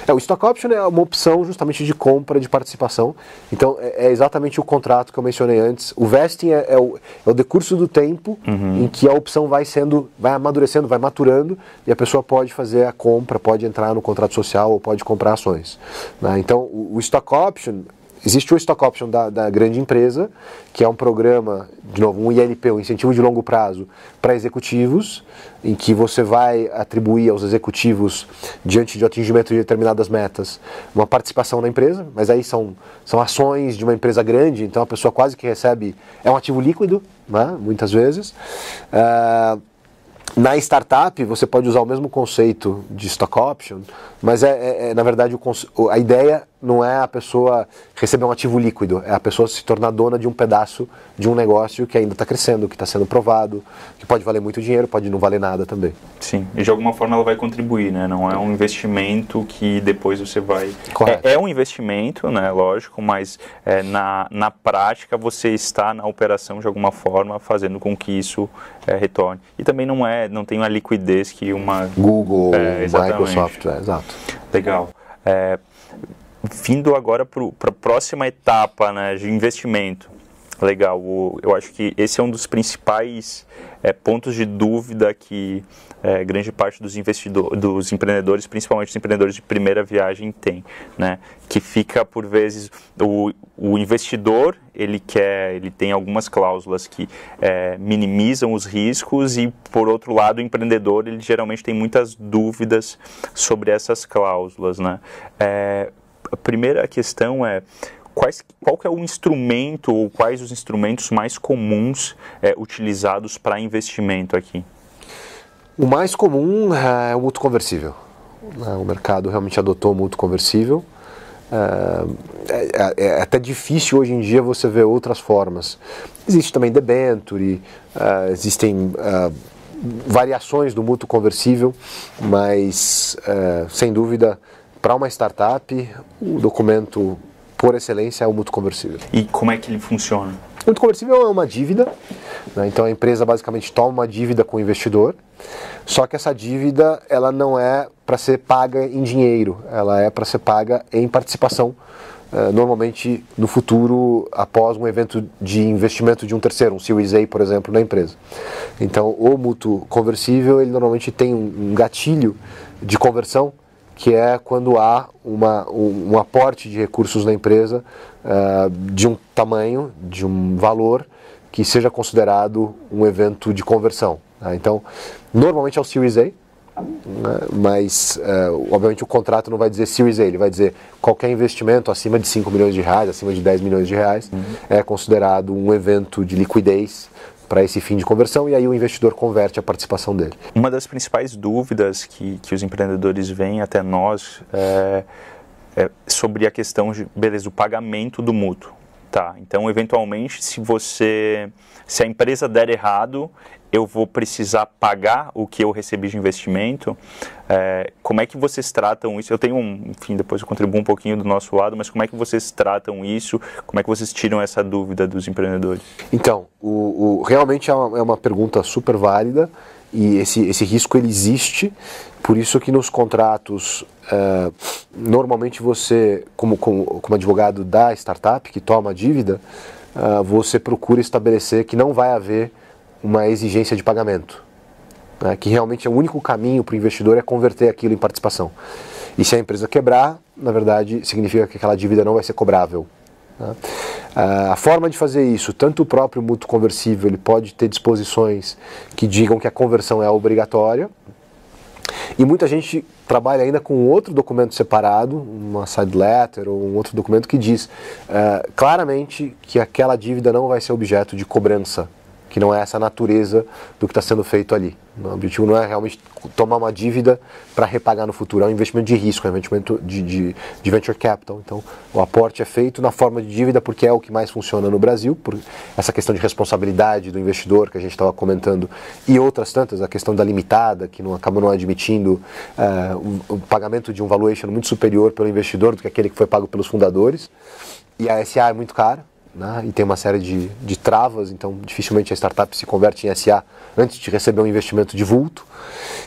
[SPEAKER 2] É, o stock option é uma opção justamente de compra de participação. Então é, é exatamente o contrato que eu mencionei antes. O vesting é, é, o, é o, decurso do tempo uhum. em que a opção vai sendo, vai amadurecendo, vai maturando e a pessoa pode fazer a compra, pode entrar no contrato social ou pode comprar ações. Né? Então o, o stock option Existe o Stock Option da, da, grande empresa, que é um programa, de novo, um ILP, um incentivo de longo prazo para executivos, em que você vai atribuir aos executivos, diante de atingimento de determinadas metas, uma participação na empresa, mas aí são, são ações de uma empresa grande, então a pessoa quase que recebe, é um ativo líquido, né, muitas vezes. Uh, na startup, você pode usar o mesmo conceito de stock option, mas é, é, é na verdade a ideia não é a pessoa receber um ativo líquido, é a pessoa se tornar dona de um pedaço de um negócio que ainda está crescendo, que está sendo provado, que pode valer muito dinheiro, pode não valer nada também.
[SPEAKER 1] Sim, e de alguma forma ela vai contribuir, né? Não é um investimento que depois você vai. É, é, um investimento, né? Lógico, mas é, na, na prática você está na operação de alguma forma fazendo com que isso é, retorne. E também não é, não tem uma liquidez que uma
[SPEAKER 2] Google, é, Microsoft, é, exato.
[SPEAKER 1] Legal. É, vindo agora para a próxima etapa né, de investimento. Legal, eu acho que esse é um dos principais é, pontos de dúvida que é, grande parte dos investidores, dos empreendedores, principalmente os empreendedores de primeira viagem, tem, né? Que fica por vezes o, o investidor ele quer, ele tem algumas cláusulas que é, minimizam os riscos e por outro lado o empreendedor ele geralmente tem muitas dúvidas sobre essas cláusulas, né? É, a primeira questão é quais, qual é o instrumento ou quais os instrumentos mais comuns é, utilizados para investimento aqui?
[SPEAKER 2] O mais comum é o mútuo conversível. Né? O mercado realmente adotou o mútuo conversível. É, é, é, até difícil hoje em dia você ver outras formas. Existe também debenture, uh, existem uh, variações do mútuo conversível, mas sem dúvida para uma startup o documento por excelência é o mútuo conversível.
[SPEAKER 1] E como é que ele funciona?
[SPEAKER 2] O mútuo conversível é uma dívida, né? então a empresa basicamente toma uma dívida com o investidor, só que essa dívida ela não é para ser paga em dinheiro, ela é para ser paga em participação, uh, normalmente no futuro após um evento de investimento de um terceiro, um Series A, por exemplo, na empresa. Então o mútuo conversível ele normalmente tem um gatilho de conversão que é quando há uma, um, um aporte de recursos na empresa uh, de um tamanho, de um valor que seja considerado um evento de conversão. Tá? Então, normalmente é o Series A, né? mas uh, obviamente o contrato não vai dizer Series A, ele vai dizer qualquer investimento acima de 5 milhões de reais, acima de 10 milhões de reais, uhum. é considerado um evento de liquidez para esse fim de conversão e aí o investidor converte a participação dele.
[SPEAKER 1] Uma das principais dúvidas que, que os empreendedores vêm até nós é, é sobre a questão de, beleza, do pagamento do mútuo. Tá, então eventualmente se você, se a empresa der errado, eu vou precisar pagar o que eu recebi de investimento. É, como é que vocês tratam isso? Eu tenho um, enfim, depois eu contribuo um pouquinho do nosso lado, mas como é que vocês tratam isso? Como é que vocês tiram essa dúvida dos empreendedores?
[SPEAKER 2] Então, o, o realmente é uma, é uma, pergunta super válida e esse, esse risco ele existe. Por isso que nos contratos, é, normalmente você, como, como, como advogado da startup que toma a dívida, é, você procura estabelecer que não vai haver uma exigência de pagamento, né, que realmente é o único caminho para o investidor é converter aquilo em participação. E se a empresa quebrar, na verdade, significa que aquela dívida não vai ser cobrável. Né? A forma de fazer isso, tanto o próprio mútuo conversível, ele pode ter disposições que digam que a conversão é obrigatória, e muita gente trabalha ainda com outro documento separado, uma side letter ou um outro documento que diz uh, claramente que aquela dívida não vai ser objeto de cobrança que não é essa natureza do que está sendo feito ali. O objetivo não é realmente tomar uma dívida para repagar no futuro, é um investimento de risco, é um investimento de, de, de, venture capital. Então, o aporte é feito na forma de dívida porque é o que mais funciona no Brasil, por essa questão de responsabilidade do investidor que a gente estava comentando, e outras tantas, a questão da limitada, que não acaba não admitindo o, o pagamento de um valuation muito superior pelo investidor do que aquele que foi pago pelos fundadores. E a SA é muito cara, né, e tem uma série de, de travas, então dificilmente a startup se converte em SA antes de receber um investimento de vulto.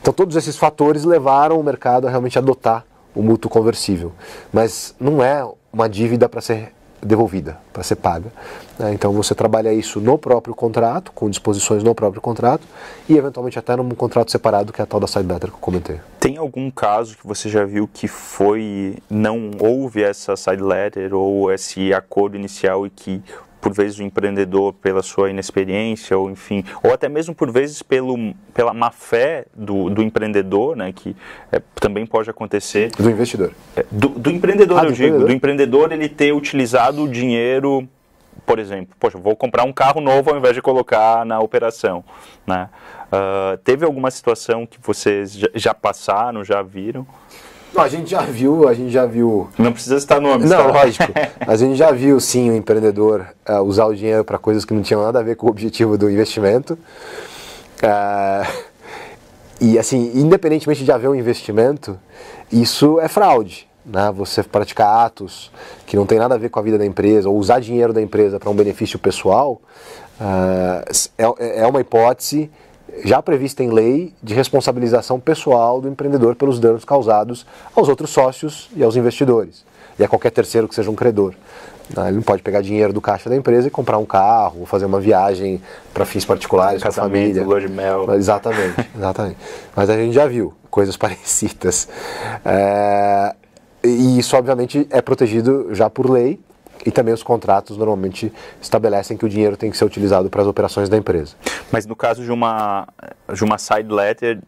[SPEAKER 2] Então todos esses fatores levaram o mercado a realmente adotar o mútuo conversível, mas não é uma dívida para ser devolvida, para ser paga. Né? Então você trabalha isso no próprio contrato, com disposições no próprio contrato e eventualmente até num contrato separado, que é a tal da side letter que eu comentei.
[SPEAKER 1] Tem algum caso que você já viu que foi não houve essa side letter ou esse acordo inicial e que por vezes o empreendedor pela sua inexperiência ou enfim ou até mesmo por vezes pelo pela má fé do, do empreendedor né que é, também pode acontecer.
[SPEAKER 2] Do investidor.
[SPEAKER 1] É, do, do, empreendedor ah, eu do digo empreendedor? do empreendedor ele ter utilizado o dinheiro por exemplo poxa vou comprar um carro novo ao invés de colocar na operação né? Uh, teve alguma situação que vocês já, já passaram já viram
[SPEAKER 2] a gente já viu, a gente já viu.
[SPEAKER 1] Não precisa estar nomes.
[SPEAKER 2] Não, tá? lógico. A gente já viu sim o empreendedor uh, usar o dinheiro para coisas que não tinham nada a ver com o objetivo do investimento. Uh, e assim, independentemente de haver um investimento, isso é fraude. Né? Você praticar atos que não tem nada a ver com a vida da empresa, ou usar dinheiro da empresa para um benefício pessoal, uh, é, é uma hipótese já prevista em lei de responsabilização pessoal do empreendedor pelos danos causados aos outros sócios e aos investidores. e a qualquer terceiro que seja um credor. Né? Ele não pode pegar dinheiro do caixa da empresa e comprar um carro, ou fazer uma viagem para fins particulares com a família.
[SPEAKER 1] lua de mel.
[SPEAKER 2] Exatamente, exatamente. Mas a gente já viu coisas parecidas. É, e isso, obviamente, é protegido já por lei e também os contratos normalmente estabelecem que o dinheiro tem que ser utilizado para as operações da empresa.
[SPEAKER 1] Mas no caso de uma, de uma side letter,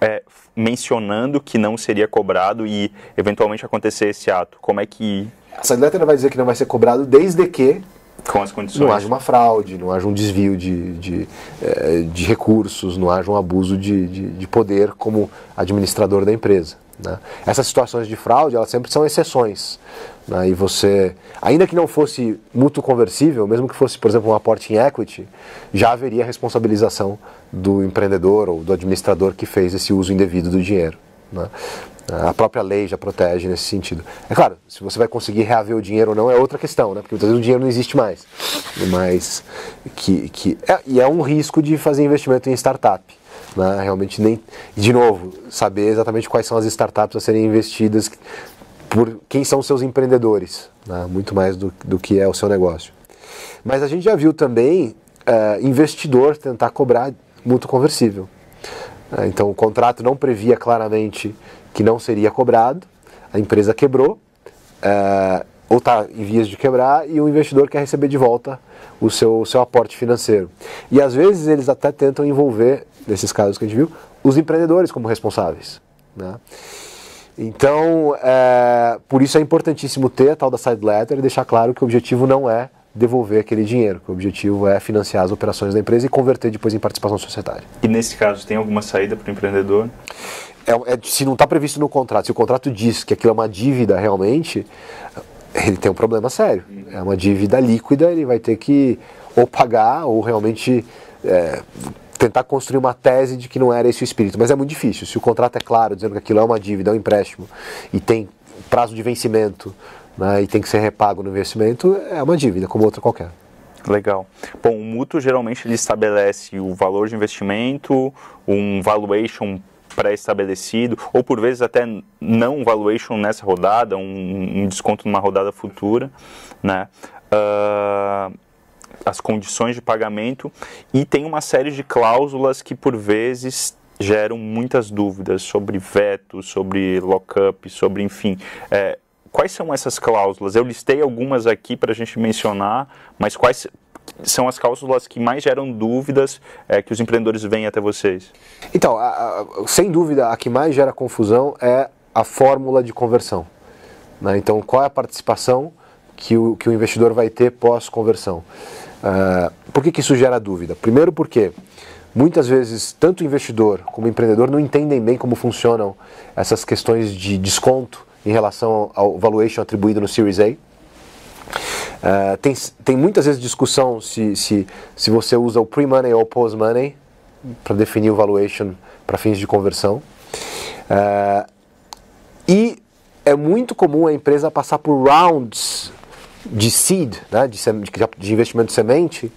[SPEAKER 1] é, mencionando que não seria cobrado e eventualmente acontecer esse ato, como é que...
[SPEAKER 2] A side letter vai dizer que não vai ser cobrado desde que
[SPEAKER 1] com as condições.
[SPEAKER 2] Não haja uma fraude, não haja um desvio de, de, eh, de recursos, não haja um abuso de, de, de poder como administrador da empresa. Né? Essas situações de fraude, elas sempre são exceções. Né? E você, ainda que não fosse mútuo conversível, mesmo que fosse, por exemplo, um aporte em equity, já haveria responsabilização do empreendedor ou do administrador que fez esse uso indevido do dinheiro. Né? A própria lei já protege nesse sentido. É claro, se você vai conseguir reaver o dinheiro ou não é outra questão, né? porque muitas vezes o dinheiro não existe mais. Mas que, que é, e é um risco de fazer investimento em startup. Né? Realmente nem. De novo, saber exatamente quais são as startups a serem investidas, por quem são seus empreendedores, né? muito mais do, do que é o seu negócio. Mas a gente já viu também uh, investidor tentar cobrar mútuo conversível. Uh, então o contrato não previa claramente que não seria cobrado, a empresa quebrou, é, ou está em vias de quebrar, e o investidor quer receber de volta o seu, o seu aporte financeiro. E às vezes eles até tentam envolver, nesses casos que a gente viu, os empreendedores como responsáveis. Né? Então, é, por isso é importantíssimo ter a tal da side letter e deixar claro que o objetivo não é devolver aquele dinheiro, que o objetivo é financiar as operações da empresa e converter depois em participação societária.
[SPEAKER 1] E nesse caso, tem alguma saída para o empreendedor?
[SPEAKER 2] é, é, se não está previsto no contrato, se o contrato diz que aquilo é uma dívida realmente, ele tem um problema sério. É uma dívida líquida, ele vai ter que ou pagar ou realmente é, tentar construir uma tese de que não era esse o espírito. Mas é muito difícil. Se o contrato é claro, dizendo que aquilo é uma dívida, é um empréstimo, e tem prazo de vencimento, né, e tem que ser repago no investimento, é uma dívida, como outra qualquer.
[SPEAKER 1] Legal. Bom, o mútuo geralmente ele estabelece o valor de investimento, um valuation pré-estabelecido, ou por vezes até não valuation nessa rodada, um, um desconto numa rodada futura, né? Uh, as condições de pagamento e tem uma série de cláusulas que por vezes geram muitas dúvidas sobre veto, sobre lockup, sobre enfim. É, quais são essas cláusulas? Eu listei algumas aqui para a gente mencionar, mas quais são as cláusulas que mais geram dúvidas é, que os empreendedores vêm até vocês?
[SPEAKER 2] Então, a, a, sem dúvida, a que mais gera confusão é a fórmula de conversão. Né? Então, qual é a participação que o, que o investidor vai ter pós-conversão? Uh, por que, que isso gera dúvida? Primeiro, porque muitas vezes tanto o investidor como o empreendedor não entendem bem como funcionam essas questões de desconto em relação ao valuation atribuído no Series A. Uh, tem, tem muitas vezes discussão se, se, se você usa o pre-money ou o post-money para definir o valuation para fins de conversão. Uh, e é muito comum a empresa passar por rounds de seed, né, de, de investimento de semente,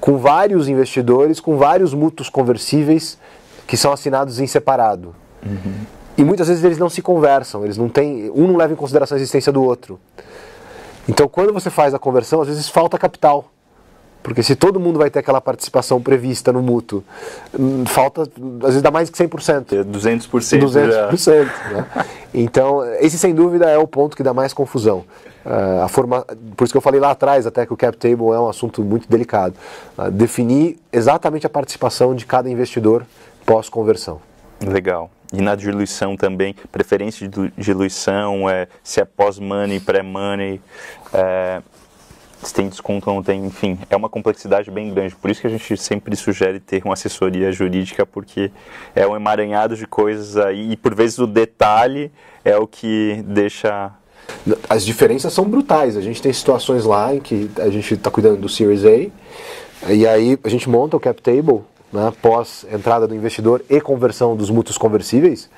[SPEAKER 2] com vários investidores, com vários mútuos conversíveis que são assinados em separado. Uhum. E muitas vezes eles não se conversam, eles não têm, um não leva em consideração a existência do outro. Então, quando você faz a conversão, às vezes falta capital. Porque se todo mundo vai ter aquela participação prevista no mútuo, hum, falta, às vezes dá mais que 100%.
[SPEAKER 1] 200%.
[SPEAKER 2] 200%. Né? Então, esse sem dúvida é o ponto que dá mais confusão. Uh, a forma, por isso que eu falei lá atrás até que o cap table é um assunto muito delicado. Uh, definir exatamente a participação de cada investidor pós-conversão.
[SPEAKER 1] Legal. E na diluição também, preferência de diluição, é, se é pós-money, pré-money, é, se tem desconto ou não tem, enfim, é uma complexidade bem grande. Por isso que a gente sempre sugere ter uma assessoria jurídica, porque é um emaranhado de coisas aí, e por vezes o detalhe é o que deixa
[SPEAKER 2] as diferenças são brutais. A gente tem situações lá em que a gente está cuidando do Series A, e aí a gente monta o cap table né, pós entrada do investidor e conversão dos mútuos conversíveis.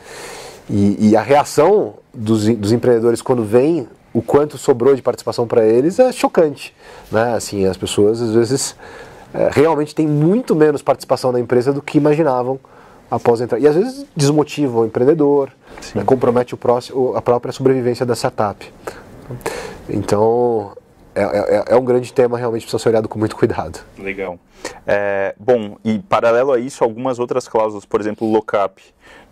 [SPEAKER 2] E, e a reação dos, dos, empreendedores quando vem o quanto sobrou de participação para eles é chocante. Né? Assim, as pessoas às vezes é, realmente têm muito menos participação na empresa do que imaginavam após entrar. E às vezes desmotiva o empreendedor, né, compromete o próximo, a própria sobrevivência da startup. Então, é, é, é, um grande tema, realmente precisa ser olhado com muito cuidado.
[SPEAKER 1] Legal. É, bom, e paralelo a isso, algumas outras cláusulas, por exemplo, o lockup,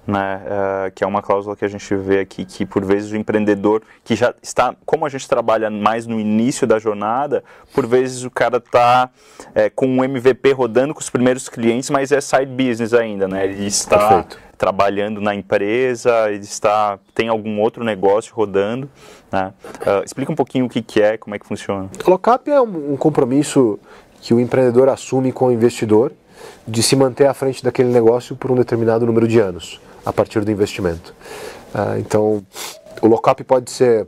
[SPEAKER 1] né, uh, que é uma cláusula que a gente vê aqui, que por vezes o empreendedor, que já está, como a gente trabalha mais no início da jornada, por vezes o cara está é, com um MVP rodando com os primeiros clientes, mas é side business ainda, né? Ele está Perfeito. trabalhando na empresa, ele está tem algum outro negócio rodando, né? Uh, explica um pouquinho o que, que é, como é que funciona.
[SPEAKER 2] O lockup é um, um compromisso que o empreendedor assume com o investidor de se manter à frente daquele negócio por um determinado número de anos a partir do investimento. Uh, então, o lockup pode ser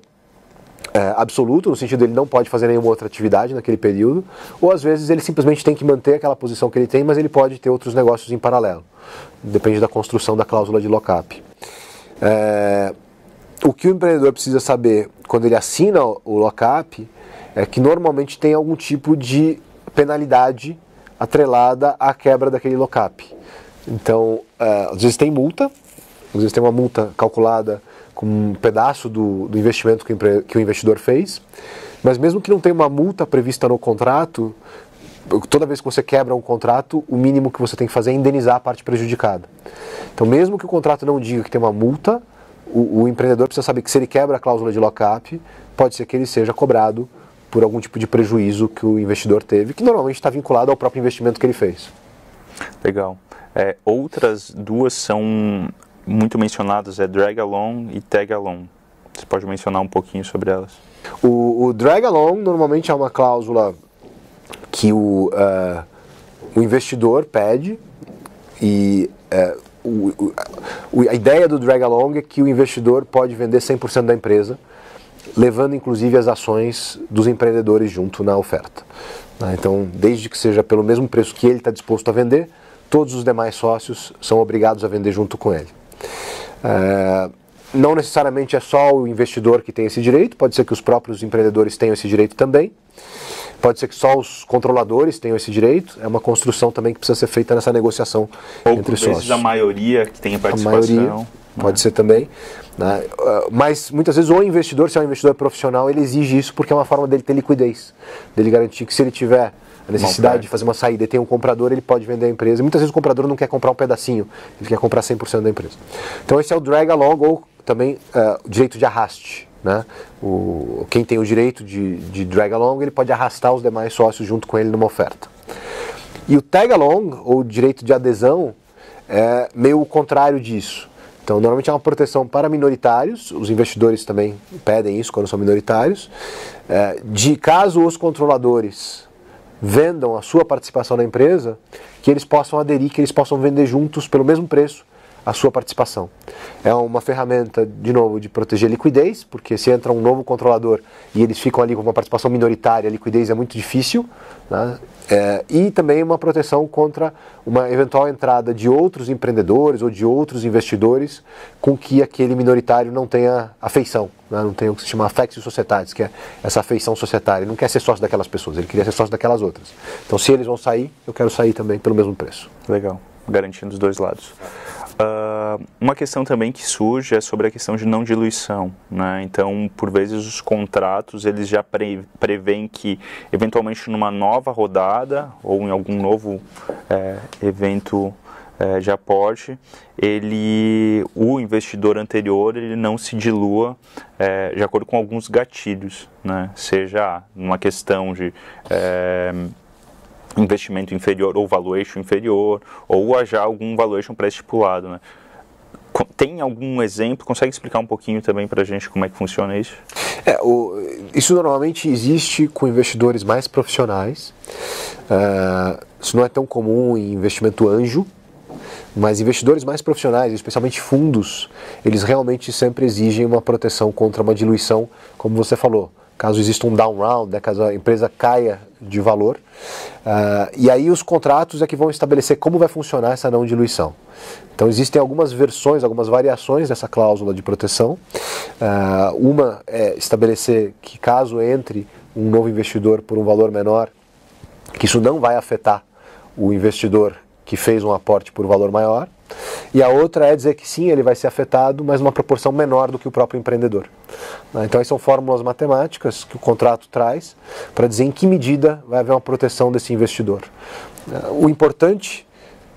[SPEAKER 2] é, absoluto, no sentido de ele não pode fazer nenhuma outra atividade naquele período, ou às vezes ele simplesmente tem que manter aquela posição que ele tem, mas ele pode ter outros negócios em paralelo. Depende da construção da cláusula de lockup. É, o que o empreendedor precisa saber quando ele assina o lockup é que normalmente tem algum tipo de penalidade atrelada à quebra daquele lockup. Então, é, às vezes tem multa, às vezes tem uma multa calculada com um pedaço do, do investimento que o, que o investidor fez, mas mesmo que não tenha uma multa prevista no contrato, toda vez que você quebra um contrato, o mínimo que você tem que fazer é indenizar a parte prejudicada. Então, mesmo que o contrato não diga que tem uma multa, o, o empreendedor precisa saber que se ele quebra a cláusula de lockup, pode ser que ele seja cobrado por algum tipo de prejuízo que o investidor teve, que normalmente está vinculado ao próprio investimento que ele fez.
[SPEAKER 1] Legal. É, outras duas são muito mencionadas é drag along e tag along. Você pode mencionar um pouquinho sobre elas?
[SPEAKER 2] O, o drag along normalmente é uma cláusula que o, uh, o investidor pede e uh, o, o, a ideia do drag along é que o investidor pode vender 100% da empresa, levando inclusive as ações dos empreendedores junto na oferta. Né? Então, desde que seja pelo mesmo preço que ele está disposto a vender, todos os demais sócios são obrigados a vender junto com ele. É, não necessariamente é só o investidor que tem esse direito, pode ser que os próprios empreendedores tenham esse direito também, pode ser que só os controladores tenham esse direito, é uma construção também que precisa ser feita nessa negociação
[SPEAKER 1] Ou
[SPEAKER 2] entre sócios.
[SPEAKER 1] a maioria que tem a participação. A maioria, né?
[SPEAKER 2] pode ser também. Né? Ah, mas muitas vezes o investidor, se é um investidor profissional, ele exige isso porque é uma forma dele ter liquidez, dele garantir que se ele tiver a necessidade de fazer uma saída e tem um comprador, ele pode vender a empresa. muitas vezes o comprador não quer comprar um pedacinho, ele quer comprar 100% da empresa. Então esse é o drag along ou também uh, o direito de arraste. Né? O, quem tem o direito de, de drag along, ele pode arrastar os demais sócios junto com ele numa oferta. E o tag along, ou direito de adesão, é meio o contrário disso. Então, normalmente é uma proteção para minoritários, os investidores também pedem isso quando são minoritários, é, de caso os controladores vendam a sua participação na empresa, que eles possam aderir, que eles possam vender juntos pelo mesmo preço a sua participação. É uma ferramenta, de novo, de proteger liquidez, porque se entra um novo controlador e eles ficam ali com uma participação minoritária, a liquidez é muito difícil. Né? É, e também uma proteção contra uma eventual entrada de outros empreendedores ou de outros investidores com que aquele minoritário não tenha afeição, né? não tenha o que se chama affectio societatis, que é essa afeição societária. Ele não quer ser sócio daquelas pessoas, ele queria ser sócio daquelas outras. Então, se eles vão sair, eu quero sair também pelo mesmo preço.
[SPEAKER 1] Legal, garantindo os dois lados. Uh, uma questão também que surge é sobre a questão de não diluição, né? Então, por vezes os contratos eles já pre prevêem que, eventualmente, numa nova rodada ou em algum novo é, evento é, de aporte, ele, o investidor anterior, ele não se dilua é, de acordo com alguns gatilhos, né? Seja uma questão de é, investimento inferior ou valuation inferior, ou já algum valuation pré-estipulado. Né? Tem algum exemplo? Consegue explicar um pouquinho também para a gente como é que funciona isso?
[SPEAKER 2] É, o, isso normalmente existe com investidores mais profissionais. Uh, isso não é tão comum em investimento anjo, mas investidores mais profissionais, especialmente fundos, eles realmente sempre exigem uma proteção contra uma diluição, como você falou caso exista um down round, né, caso a empresa caia de valor. Uh, e aí os contratos é que vão estabelecer como vai funcionar essa não diluição. Então existem algumas versões, algumas variações dessa cláusula de proteção. Uh, uma é estabelecer que caso entre um novo investidor por um valor menor, que isso não vai afetar o investidor que fez um aporte por valor maior. E a outra é dizer que sim, ele vai ser afetado, mas numa proporção menor do que o próprio empreendedor. Né? Então, essas são fórmulas matemáticas que o contrato traz para dizer em que medida vai haver uma proteção desse investidor. O importante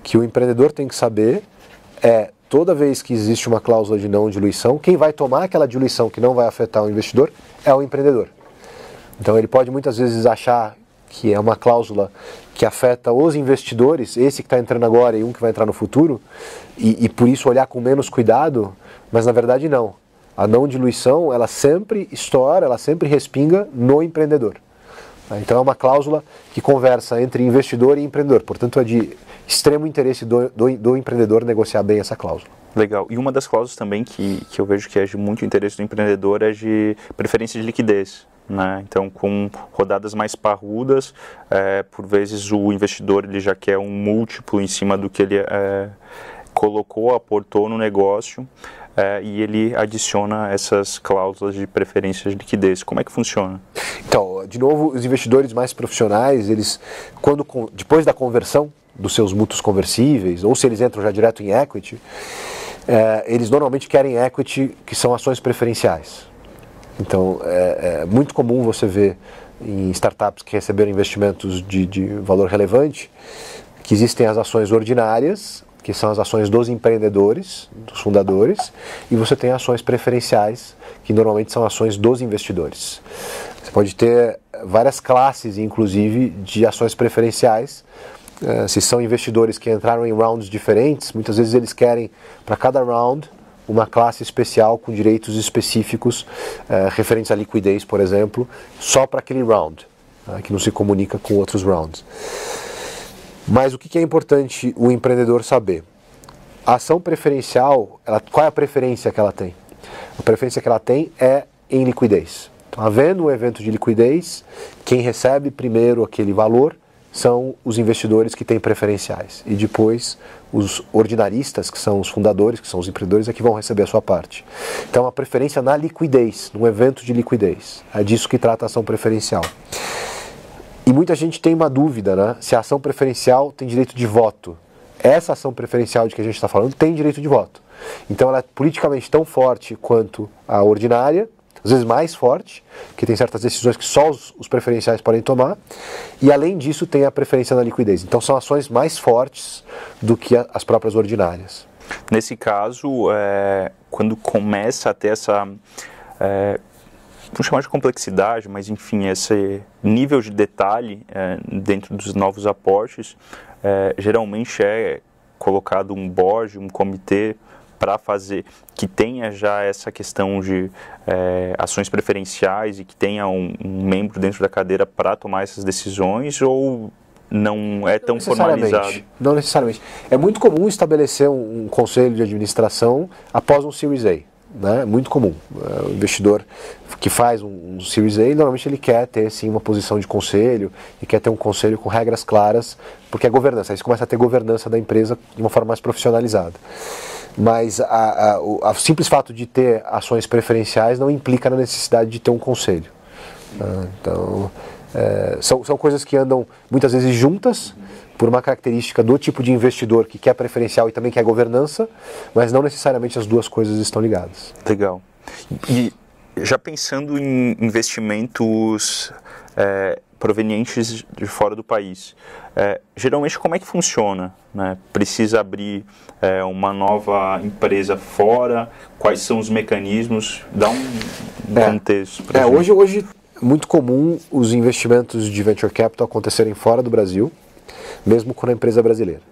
[SPEAKER 2] que o empreendedor tem que saber é toda vez que existe uma cláusula de não diluição, quem vai tomar aquela diluição que não vai afetar o investidor é o empreendedor. Então ele pode muitas vezes achar que é uma cláusula que afeta os investidores, esse que está entrando agora e um que vai entrar no futuro, e, e, por isso olhar com menos cuidado, mas na verdade não. A não diluição, ela sempre estoura, ela sempre respinga no empreendedor. Então é uma cláusula que conversa entre investidor e empreendedor, portanto é de extremo interesse do, do, do empreendedor negociar bem essa cláusula.
[SPEAKER 1] Legal. E uma das cláusulas também que, que eu vejo que é de muito interesse do empreendedor é de preferência de liquidez. Né? Então, com rodadas mais parrudas, é, por vezes o investidor ele já quer um múltiplo em cima do que ele é, colocou, aportou no negócio é, e ele adiciona essas cláusulas de preferência de liquidez. Como é que funciona?
[SPEAKER 2] Então, de novo, os investidores mais profissionais, eles, quando depois da conversão dos seus mútuos conversíveis, ou se eles entram já direto em equity, é, eles normalmente querem equity que são ações preferenciais. Então, é, é, muito comum você ver em startups que receberam investimentos de, de valor relevante que existem as ações ordinárias, que são as ações dos empreendedores, dos fundadores, e você tem ações preferenciais, que normalmente são ações dos investidores. Você pode ter várias classes, inclusive, de ações preferenciais. É, se são investidores que entraram em rounds diferentes, muitas vezes eles querem, para cada round, uma classe especial com direitos específicos eh, referentes à liquidez, por exemplo, só para aquele round, né, que não se comunica com outros rounds. Mas o que é importante o empreendedor saber? A ação preferencial, ela, qual é a preferência que ela tem? A preferência que ela tem é em liquidez. Então, havendo um evento de liquidez, quem recebe primeiro aquele valor são os investidores que têm preferenciais. E depois os ordinaristas, que são os fundadores, que são os empreendedores, é que vão receber a sua parte. Então, a preferência na liquidez, num evento de liquidez. É disso que trata a ação preferencial. E muita gente tem uma dúvida, né? Se a ação preferencial tem direito de voto. Essa ação preferencial de que a gente está falando tem direito de voto. Então, ela é politicamente tão forte quanto a ordinária, às vezes mais forte, que tem certas decisões que só os, os, preferenciais podem tomar, e além disso tem a preferência na liquidez. Então são ações mais fortes do que a, as próprias ordinárias.
[SPEAKER 1] Nesse caso, é, quando começa a ter essa, é, vamos chamar de complexidade, mas enfim, esse nível de detalhe é, dentro dos novos aportes, é, geralmente é colocado um board, um comitê para fazer que tenha já essa questão de é, ações preferenciais e que tenha um, um membro dentro da cadeira para tomar essas decisões ou não é tão formalizado?
[SPEAKER 2] Não necessariamente. É muito comum estabelecer um, um conselho de administração após um Series A. Né? É muito comum. É, o investidor que faz um, um Series A, normalmente ele quer ter sim uma posição de conselho e quer ter um conselho com regras claras, porque é governança. Aí você começa a ter governança da empresa de uma forma mais profissionalizada mas a, a, o simples fato de ter ações preferenciais não implica na necessidade de ter um conselho. Ah, então, é, são, são coisas que andam muitas vezes juntas por uma característica do tipo de investidor que quer preferencial e também quer governança, mas não necessariamente as duas coisas estão ligadas.
[SPEAKER 1] Legal. E já pensando em investimentos é, provenientes de fora do país. É, geralmente, como é que funciona? Né? Precisa abrir é, uma nova empresa fora? Quais são os mecanismos? Dá um é, contexto.
[SPEAKER 2] É, hoje, hoje é muito comum os investimentos de venture capital acontecerem fora do Brasil, mesmo com a empresa brasileira.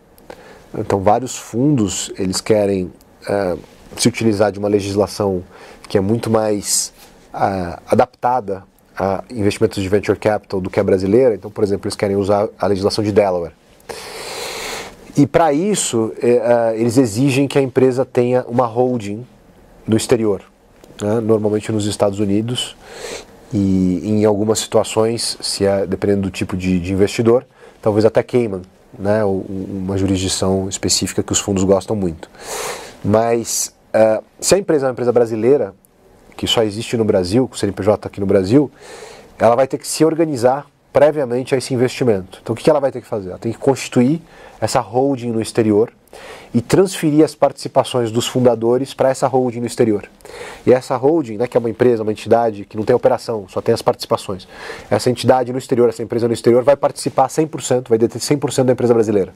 [SPEAKER 2] Então, vários fundos eles querem é, se utilizar de uma legislação que é muito mais é, adaptada a investimentos de venture capital do que a brasileira. Então, por exemplo, eles querem usar a legislação de Delaware. E para isso, é, é, eles exigem que a empresa tenha uma holding no exterior, né? normalmente nos Estados Unidos. E em algumas situações, se é dependendo do tipo de, de investidor, talvez até Cayman, né? uma jurisdição específica que os fundos gostam muito. Mas uh, se a empresa é uma empresa brasileira, que só existe no Brasil, com o CNPJ aqui no Brasil, ela vai ter que se organizar previamente a esse investimento. Então o que ela vai ter que fazer? Ela tem que constituir essa holding no exterior e transferir as participações dos fundadores para essa holding no exterior. E essa holding, né, que é uma empresa, uma entidade que não tem operação, só tem as participações, essa entidade no exterior, essa empresa no exterior vai participar 100%, vai deter 100% da empresa brasileira.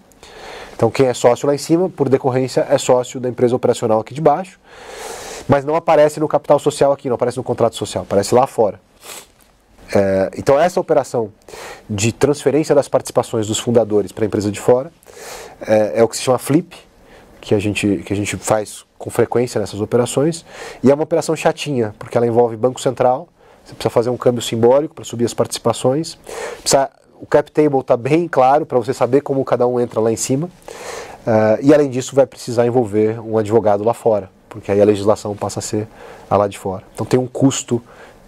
[SPEAKER 2] Então quem é sócio lá em cima, por decorrência, é sócio da empresa operacional aqui de baixo, mas não aparece no capital social aqui, não aparece no contrato social, aparece lá fora. É, então essa operação de transferência das participações dos fundadores para a empresa de fora é, é, o que se chama flip, que a, gente, que a gente faz com frequência nessas operações, e é uma operação chatinha, porque ela envolve Banco Central, você precisa fazer um câmbio simbólico para subir as participações, precisa, o cap table está bem claro para você saber como cada um entra lá em cima, uh, e além disso vai precisar envolver um advogado lá fora, porque aí a legislação passa a ser a lá de fora. Então tem um custo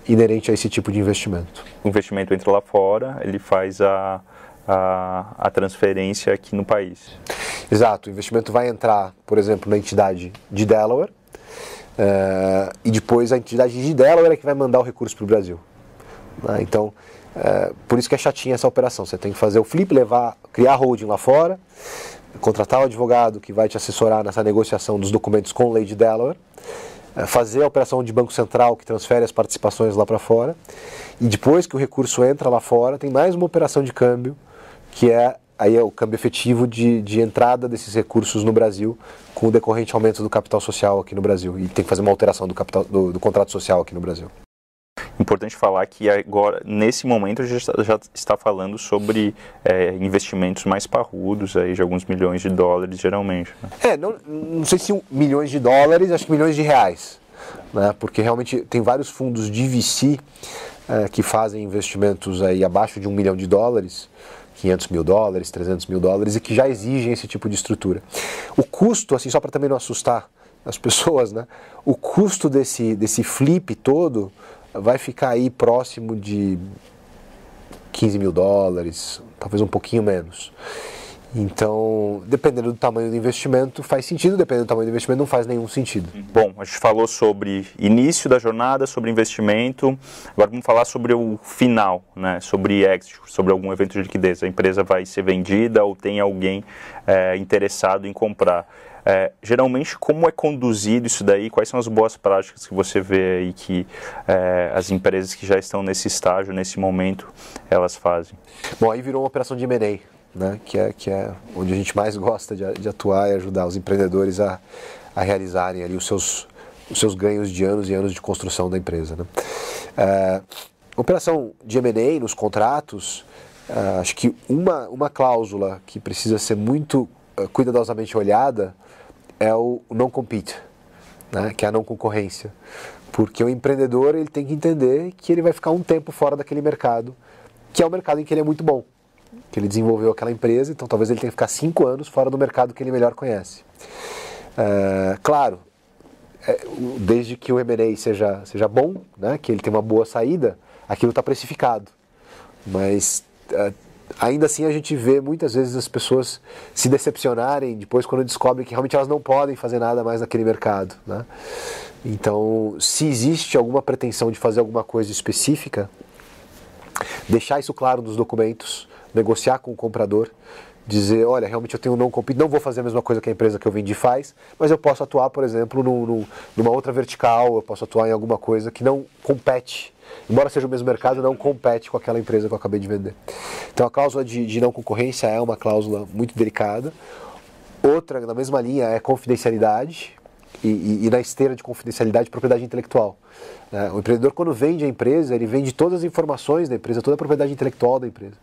[SPEAKER 2] inerente a esse tipo de investimento.
[SPEAKER 1] O investimento entra lá fora, ele faz a, a, a, transferência aqui no país.
[SPEAKER 2] Exato, o investimento vai entrar, por exemplo, na entidade de Delaware uh, e depois a entidade de Delaware é que vai mandar o recurso para o Brasil. Né? Então, uh, por isso que é chatinha essa operação. Você tem que fazer o flip, levar, criar holding lá fora, contratar o advogado que vai te assessorar nessa negociação dos documentos com lei de Delaware é, fazer a operação de Banco Central que transfere as participações lá para fora. E depois que o recurso entra lá fora, tem mais uma operação de câmbio, que é aí é o câmbio efetivo de, de entrada desses recursos no Brasil, com o decorrente aumento do capital social aqui no Brasil. E tem que fazer uma alteração do, capital, do, do contrato social aqui no Brasil.
[SPEAKER 1] Importante falar que agora, nesse momento, a gente já está falando sobre é, investimentos mais parrudos, aí, de alguns milhões de dólares, geralmente.
[SPEAKER 2] Né? É, não, não sei se milhões de dólares, acho que milhões de reais. Né? Porque realmente tem vários fundos de VC é, que fazem investimentos aí abaixo de um milhão de dólares. 500 mil dólares, 300 mil dólares e que já exigem esse tipo de estrutura. O custo, assim, só para também não assustar as pessoas, né? O custo desse, desse flip todo vai ficar aí próximo de 15 mil dólares, talvez um pouquinho menos. Então, dependendo do tamanho do investimento, faz sentido, dependendo do tamanho do investimento, não faz nenhum sentido.
[SPEAKER 1] Bom, a gente falou sobre início da jornada, sobre investimento, agora vamos falar sobre o final, né? sobre exit, sobre algum evento de liquidez. A empresa vai ser vendida ou tem alguém é, interessado em comprar. É, geralmente, como é conduzido isso daí? Quais são as boas práticas que você vê aí que é, as empresas que já estão nesse estágio, nesse momento, elas fazem?
[SPEAKER 2] Bom, aí virou uma operação de M&A, né? que, é, que é onde a gente mais gosta de, de atuar e ajudar os empreendedores a, a realizarem ali os seus, os seus ganhos de anos e anos de construção da empresa. Né? É, operação de M&A nos contratos, é, acho que uma, uma cláusula que precisa ser muito é, cuidadosamente olhada é o não compete, né, que é a não concorrência. Porque o empreendedor ele tem que entender que ele vai ficar um tempo fora daquele mercado, que é o mercado em que ele é muito bom, que ele desenvolveu aquela empresa, então talvez ele tenha que ficar cinco anos fora do mercado que ele melhor conhece. É, claro, é, desde que o M&A seja, seja bom, né, que ele tenha uma boa saída, aquilo está precificado. Mas é, ainda assim a gente vê muitas vezes as pessoas se decepcionarem depois quando descobrem que realmente elas não podem fazer nada mais naquele mercado. Né? Então, se existe alguma pretensão de fazer alguma coisa específica, deixar isso claro nos documentos, negociar com o comprador, dizer, olha, realmente eu tenho não compete, não vou fazer a mesma coisa que a empresa que eu vendi faz, mas eu posso atuar, por exemplo, no, no, numa outra vertical, eu posso atuar em alguma coisa que não compete embora seja o mesmo mercado, não compete com aquela empresa que eu acabei de vender. Então a cláusula de, de não concorrência é uma cláusula muito delicada. Outra, na mesma linha, é confidencialidade e, e, e na esteira de confidencialidade, propriedade intelectual. É, o empreendedor, quando vende a empresa, ele vende todas as informações da empresa, toda a propriedade intelectual da empresa.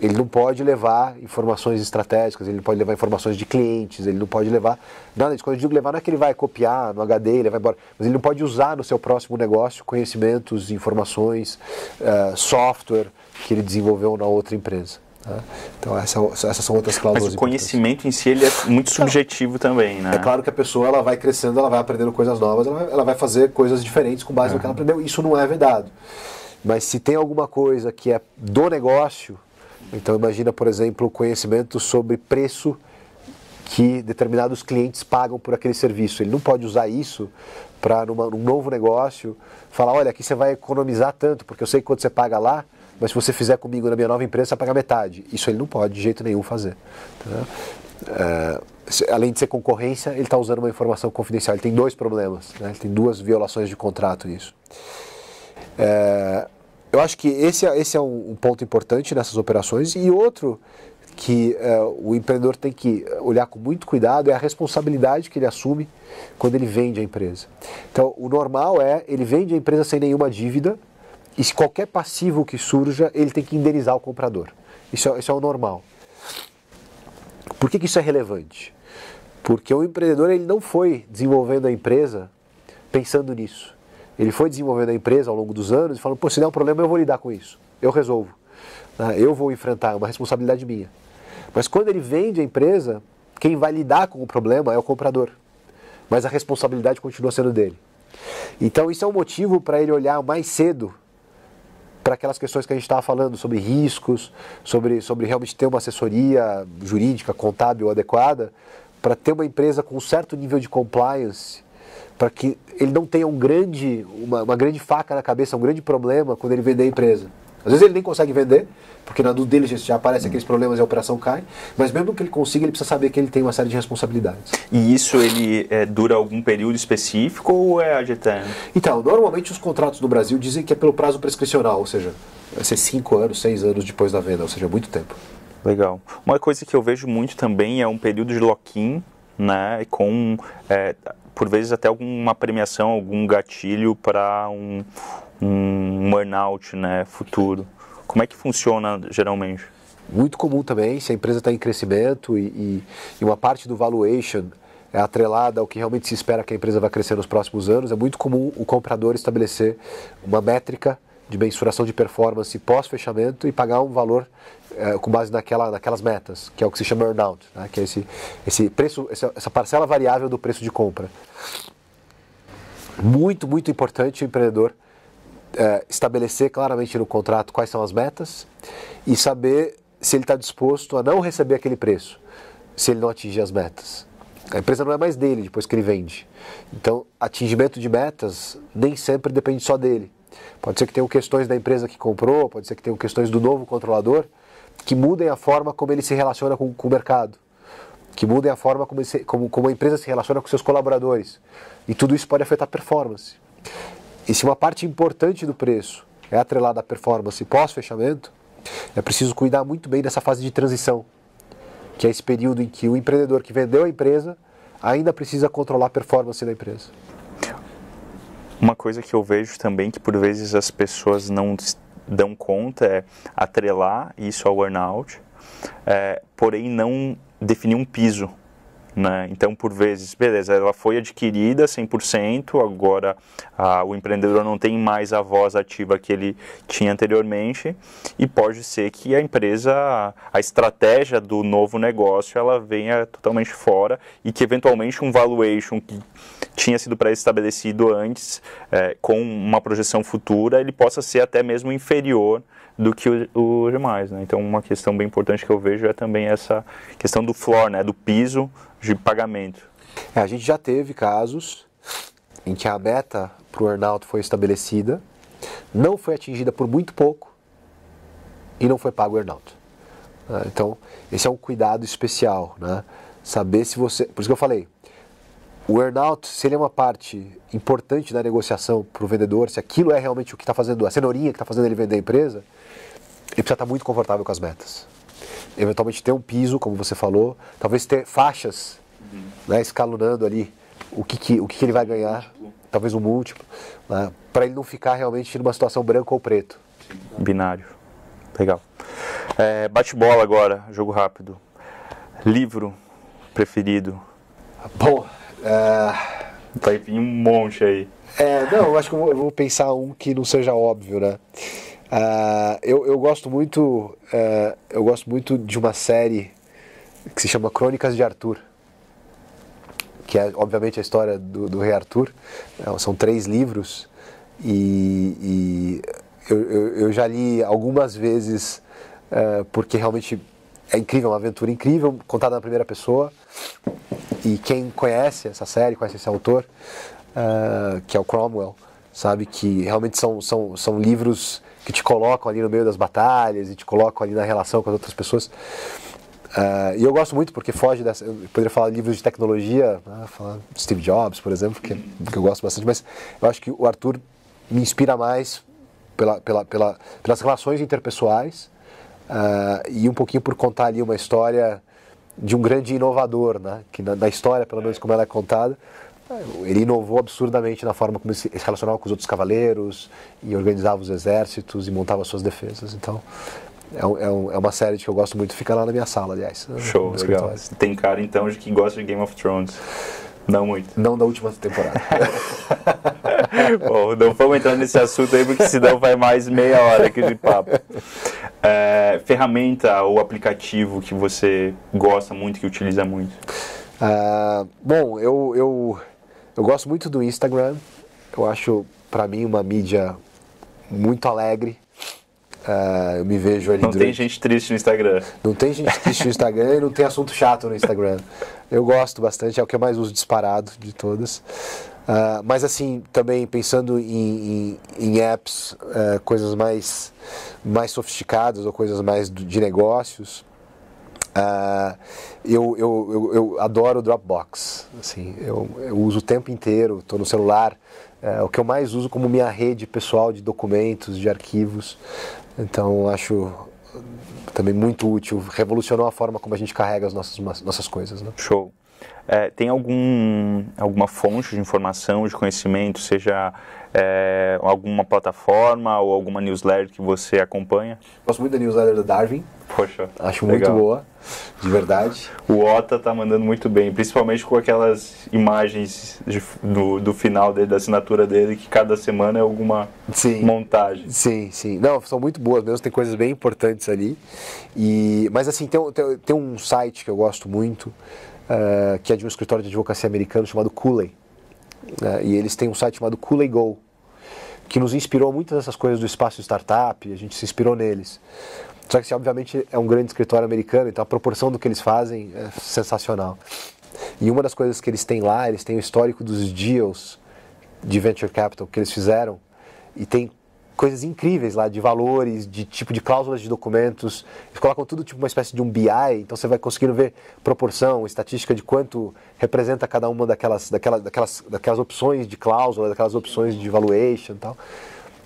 [SPEAKER 2] Ele não pode levar informações estratégicas, ele não pode levar informações de clientes, ele não pode levar nada disso. Quando eu digo levar, não é que ele vai copiar no HD, ele vai embora, mas ele não pode usar no seu próximo negócio conhecimentos, informações, uh, software que ele desenvolveu na outra empresa. Tá? Então essa, essas são outras cláusulas.
[SPEAKER 1] Mas o conhecimento em si ele é muito subjetivo também, né?
[SPEAKER 2] É claro que a pessoa ela vai crescendo, ela vai aprendendo coisas novas, ela vai, ela vai fazer coisas diferentes com base no que ela aprendeu. Isso não é vedado. Mas se tem alguma coisa que é do negócio, então imagina, por exemplo, o conhecimento sobre preço que determinados clientes pagam por aquele serviço. Ele não pode usar isso para num novo negócio falar, olha, aqui você vai economizar tanto, porque eu sei que quando você paga lá, mas se você fizer comigo na minha nova empresa, você vai pagar metade. Isso ele não pode de jeito nenhum fazer. Tá? É, além de ser concorrência, ele está usando uma informação confidencial. Ele tem dois problemas, né? ele tem duas violações de contrato nisso. É, eu acho que esse, é, esse é um, um, ponto importante nessas operações. E outro que é, o empreendedor tem que olhar com muito cuidado é a responsabilidade que ele assume quando ele vende a empresa. Então, o normal é ele vende a empresa sem nenhuma dívida e se qualquer passivo que surja, ele tem que indenizar o comprador. Isso é, isso é o normal. Por que, que isso é relevante? Porque o empreendedor ele não foi desenvolvendo a empresa pensando nisso. Ele foi desenvolvendo a empresa ao longo dos anos e falando, pô, se der um problema eu vou lidar com isso. Eu resolvo. Né? Eu vou enfrentar, é uma responsabilidade minha. Mas quando ele vende a empresa, quem vai lidar com o problema é o comprador. Mas a responsabilidade continua sendo dele. Então isso é um motivo para ele olhar mais cedo para aquelas questões que a gente estava falando sobre riscos, sobre, sobre realmente ter uma assessoria jurídica, contábil adequada, para ter uma empresa com um certo nível de compliance, para que ele não tenha um grande, uma, uma grande faca na cabeça, um grande problema quando ele vender a empresa. Às vezes ele nem consegue vender, porque na diligence já aparecem aqueles problemas e a operação cai, mas mesmo que ele consiga, ele precisa saber que ele tem uma série de responsabilidades.
[SPEAKER 1] E isso ele é, dura algum período específico ou é ad eterno?
[SPEAKER 2] Então, normalmente os contratos no Brasil dizem que é pelo prazo prescricional, ou seja, vai ser 5 anos, 6 anos depois da venda, ou seja, muito tempo.
[SPEAKER 1] Legal. Uma coisa que eu vejo muito também é um período de lock-in, né, com é, por vezes até alguma premiação, algum gatilho para um, um burnout né, futuro. Como é que funciona geralmente?
[SPEAKER 2] Muito comum também, se a empresa está em crescimento e, e, e uma parte do valuation é atrelada ao que realmente se espera que a empresa vai crescer nos próximos anos, é muito comum o comprador estabelecer uma métrica de mensuração de performance pós-fechamento e pagar um valor é, com base naquela, naquelas metas, que é o que se chama earnout, né? que é esse, esse preço, essa parcela variável do preço de compra. Muito, muito importante o empreendedor é, estabelecer claramente no contrato quais são as metas e saber se ele está disposto a não receber aquele preço, se ele não atingir as metas. A empresa não é mais dele depois que ele vende. Então, atingimento de metas nem sempre depende só dele. Pode ser que tenham questões da empresa que comprou, pode ser que tenham questões do novo controlador que mudem a forma como ele se relaciona com, com o mercado, que mudem a forma como, como, como a empresa se relaciona com seus colaboradores. E tudo isso pode afetar a performance. E se uma parte importante do preço. É atrelada à performance pós-fechamento, é preciso cuidar muito bem dessa fase de transição, que é esse período em que o empreendedor que vendeu a empresa ainda precisa controlar a performance da empresa.
[SPEAKER 1] Uma coisa que eu vejo também que por vezes as pessoas não dão conta é atrelar isso ao earnout, é, porém não definir um piso né? Então, por vezes, beleza, ela foi adquirida 100%, agora ah, o empreendedor não tem mais a voz ativa que ele tinha anteriormente e pode ser que a empresa, a estratégia do novo negócio, ela venha totalmente fora e que eventualmente um valuation que tinha sido pré-estabelecido antes, é, com uma projeção futura, ele possa ser até mesmo inferior do que os demais. Né? Então, uma questão bem importante que eu vejo é também essa questão do floor, né? do piso de pagamento.
[SPEAKER 2] É, a gente já teve casos em que a meta para o earnout foi estabelecida, não foi atingida por muito pouco e não foi pago o earnout. Ah, então, esse é um cuidado especial, né? Saber se você. Por isso que eu falei, o earnout, se ele é uma parte importante da negociação para o vendedor, se aquilo é realmente o que está fazendo, a cenourinha que está fazendo ele vender a empresa, precisa estar muito confortável com as metas. Eventualmente ter um piso, como você falou, talvez ter faixas, uhum. né, escalonando ali o que, que o que, que, ele vai ganhar, talvez um múltiplo, né, para ele não ficar realmente numa situação branco ou preto.
[SPEAKER 1] Binário. Legal. É, Bate-bola agora, jogo rápido. Livro preferido?
[SPEAKER 2] Bom, é...
[SPEAKER 1] vai vir um monte aí.
[SPEAKER 2] É, não, eu acho que eu vou, eu vou pensar um que não seja óbvio, né? Uh, eu, eu gosto muito uh, eu gosto muito de uma série que se chama Crônicas de Arthur que é obviamente a história do, do rei Arthur uh, são três livros e, e eu, eu, eu, já li algumas vezes porque realmente é incrível, uma aventura incrível, contada na primeira pessoa. E quem conhece essa série, conhece esse autor, uh, que é o Cromwell, sabe que realmente são, são, são livros que te colocam ali no meio das batalhas e te colocam ali na relação com as outras pessoas. Uh, e eu gosto muito porque foge dessa. Eu poderia falar de livros de tecnologia, né, falar Steve Jobs, por exemplo, que, que eu gosto bastante, mas eu acho que o Arthur me inspira mais pela, pela, pela, pelas relações interpessoais uh, e um pouquinho por contar ali uma história de um grande inovador, né? que na, na história, pelo menos como ela é contada, ele inovou absurdamente na forma como ele se relacionava com os outros cavaleiros e organizava os exércitos e montava suas defesas. Então, é, um, é, uma série que eu gosto muito, fica lá na minha sala, aliás.
[SPEAKER 1] Show, legal. Tem cara então de que gosta de Game of Thrones. Não muito.
[SPEAKER 2] Não da última temporada.
[SPEAKER 1] Bom, não vamos entrar nesse assunto aí, porque senão vai mais meia hora aqui de papo. É, ferramenta ou aplicativo que você gosta muito, que utiliza muito?
[SPEAKER 2] Uh, bom, eu, eu, eu gosto muito do Instagram. Eu acho, para mim, uma mídia muito alegre. Uh, eu me vejo ali.
[SPEAKER 1] Não durante... tem gente triste no Instagram.
[SPEAKER 2] Não tem gente triste no Instagram e não tem assunto chato no Instagram. Eu gosto bastante, é o que eu mais uso disparado de todas. Uh, mas assim, também pensando em, em, em apps, uh, coisas mais, mais sofisticadas ou coisas mais de negócios, Uh, eu, eu, eu, eu, adoro o Dropbox. Assim, eu, eu uso o tempo inteiro, estou no celular. É o que eu mais uso como minha rede pessoal de documentos, de arquivos. Então acho também muito útil, revolucionou a forma como a gente carrega as nossas, nossas coisas. Né?
[SPEAKER 1] Show. É, tem algum, alguma fonte de informação, de conhecimento, seja é, alguma plataforma ou alguma newsletter que você acompanha?
[SPEAKER 2] Gosto muito da newsletter do Darwin.
[SPEAKER 1] Poxa,
[SPEAKER 2] acho legal. muito boa, de verdade.
[SPEAKER 1] O Ota tá mandando muito bem, principalmente com aquelas imagens de, do, do final dele, da assinatura dele, que cada semana é alguma sim, montagem.
[SPEAKER 2] Sim, sim. Não, são muito boas mesmo, tem coisas bem importantes ali. E, mas assim, tem, tem, tem um site que eu gosto muito, uh, que é de um escritório de advocacia americano chamado Cooley. Uh, e eles têm um site chamado Cooley Go, que nos inspirou muitas dessas coisas do espaço startup, a gente se inspirou neles. Só que, obviamente, é um grande escritório americano, então a proporção do que eles fazem é sensacional. E uma das coisas que eles têm lá, eles têm o histórico dos deals de venture capital que eles fizeram e tem coisas incríveis lá de valores, de tipo de cláusulas de documentos. Eles colocam tudo tipo uma espécie de um BI, então você vai conseguindo ver proporção, estatística de quanto representa cada uma daquelas, daquelas, daquelas, daquelas opções de cláusula, daquelas opções de valuation e tal.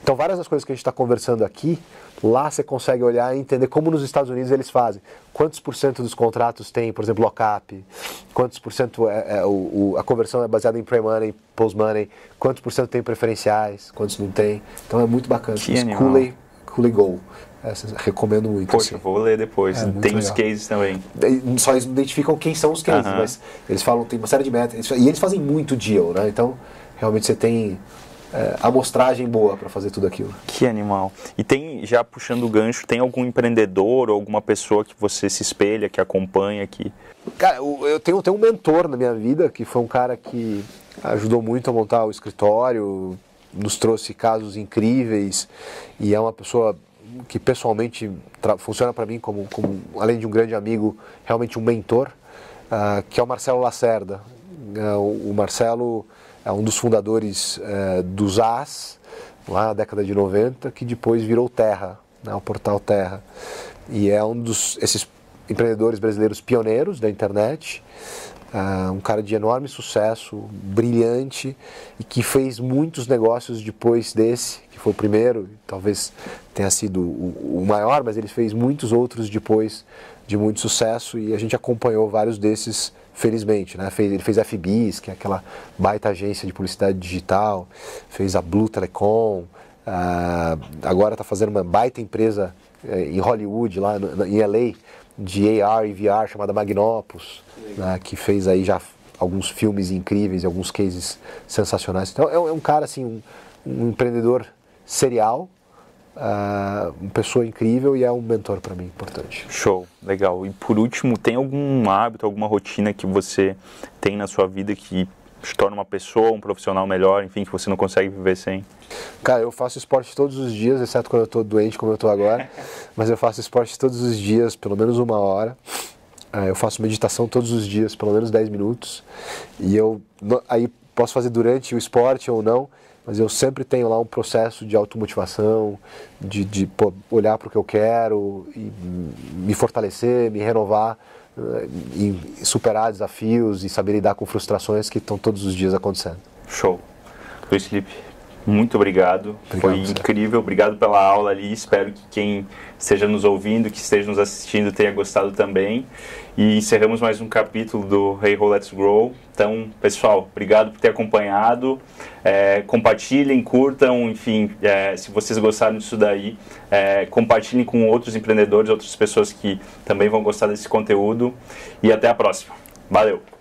[SPEAKER 2] Então, várias das coisas que a gente está conversando aqui, lá você consegue olhar e entender como nos Estados Unidos eles fazem. Quantos por cento dos contratos tem, por exemplo, lock-up? Quantos por cento é, é o, a conversão é baseada em pre-money, post-money? Quantos por cento tem preferenciais? Quantos não tem? Então, é muito bacana. Cooley, Cooley Go. Essa, recomendo muito.
[SPEAKER 1] Poxa, assim. vou ler depois. É, tem os cases também.
[SPEAKER 2] Só eles identificam quem são os cases, uh -huh. mas eles falam, tem uma série de metas. E eles fazem muito deal, né? Então, realmente você tem é, amostragem boa para fazer tudo aquilo.
[SPEAKER 1] Que animal. E tem, já puxando o gancho, tem algum empreendedor ou alguma pessoa que você se espelha, que acompanha aqui?
[SPEAKER 2] Cara, eu tenho, tenho um mentor na minha vida, que foi um cara que ajudou muito a montar o escritório, nos trouxe casos incríveis e é uma pessoa que pessoalmente funciona para mim como, como, além de um grande amigo, realmente um mentor, uh, que é o Marcelo Lacerda. Uh, o Marcelo é um dos fundadores é, dos AS, lá na década de 90, que depois virou Terra, né, o portal Terra. E é um dos esses empreendedores brasileiros pioneiros da internet, uh, um cara de enorme sucesso, brilhante e que fez muitos negócios depois desse, que foi o primeiro, talvez tenha sido o, o maior, mas ele fez muitos outros depois de muito sucesso e a gente acompanhou vários desses felizmente, né? Ele fez a FBIS, que é aquela baita agência de publicidade digital, fez a Blue Telecom, uh, agora está fazendo uma baita empresa uh, em Hollywood, lá em LA, de AR e VR, chamada Magnopus, né? que fez aí já alguns filmes incríveis, alguns cases sensacionais. Então é, é um cara assim, um, um empreendedor serial, uh, uma pessoa incrível e é um mentor para mim importante.
[SPEAKER 1] Show, legal. E por último, tem algum hábito, alguma rotina que você tem na sua vida que te torna uma pessoa, um profissional melhor, enfim, que você não consegue viver sem?
[SPEAKER 2] Cara, eu faço esporte todos os dias, exceto quando eu estou doente, como eu estou agora. mas eu faço esporte todos os dias, pelo menos uma hora. É, eu faço meditação todos os dias, pelo menos 10 minutos. E eu aí posso fazer durante o esporte ou não, mas eu sempre tenho lá um processo de automotivação, de, de pô, olhar para o que eu quero, e me fortalecer, me renovar, eh, e superar desafios e saber lidar com frustrações que estão todos os dias acontecendo.
[SPEAKER 1] Show. Luiz Felipe, muito obrigado. obrigado Foi incrível. Obrigado pela aula ali. Espero que quem esteja nos ouvindo, que esteja nos assistindo, tenha gostado também. E encerramos mais um capítulo do Hey Ho Let's Grow. Então, pessoal, obrigado por ter acompanhado. É, compartilhem, curtam, enfim, é, se vocês gostaram disso daí, é, compartilhem com outros empreendedores, outras pessoas que também vão gostar desse conteúdo. E até a próxima. Valeu!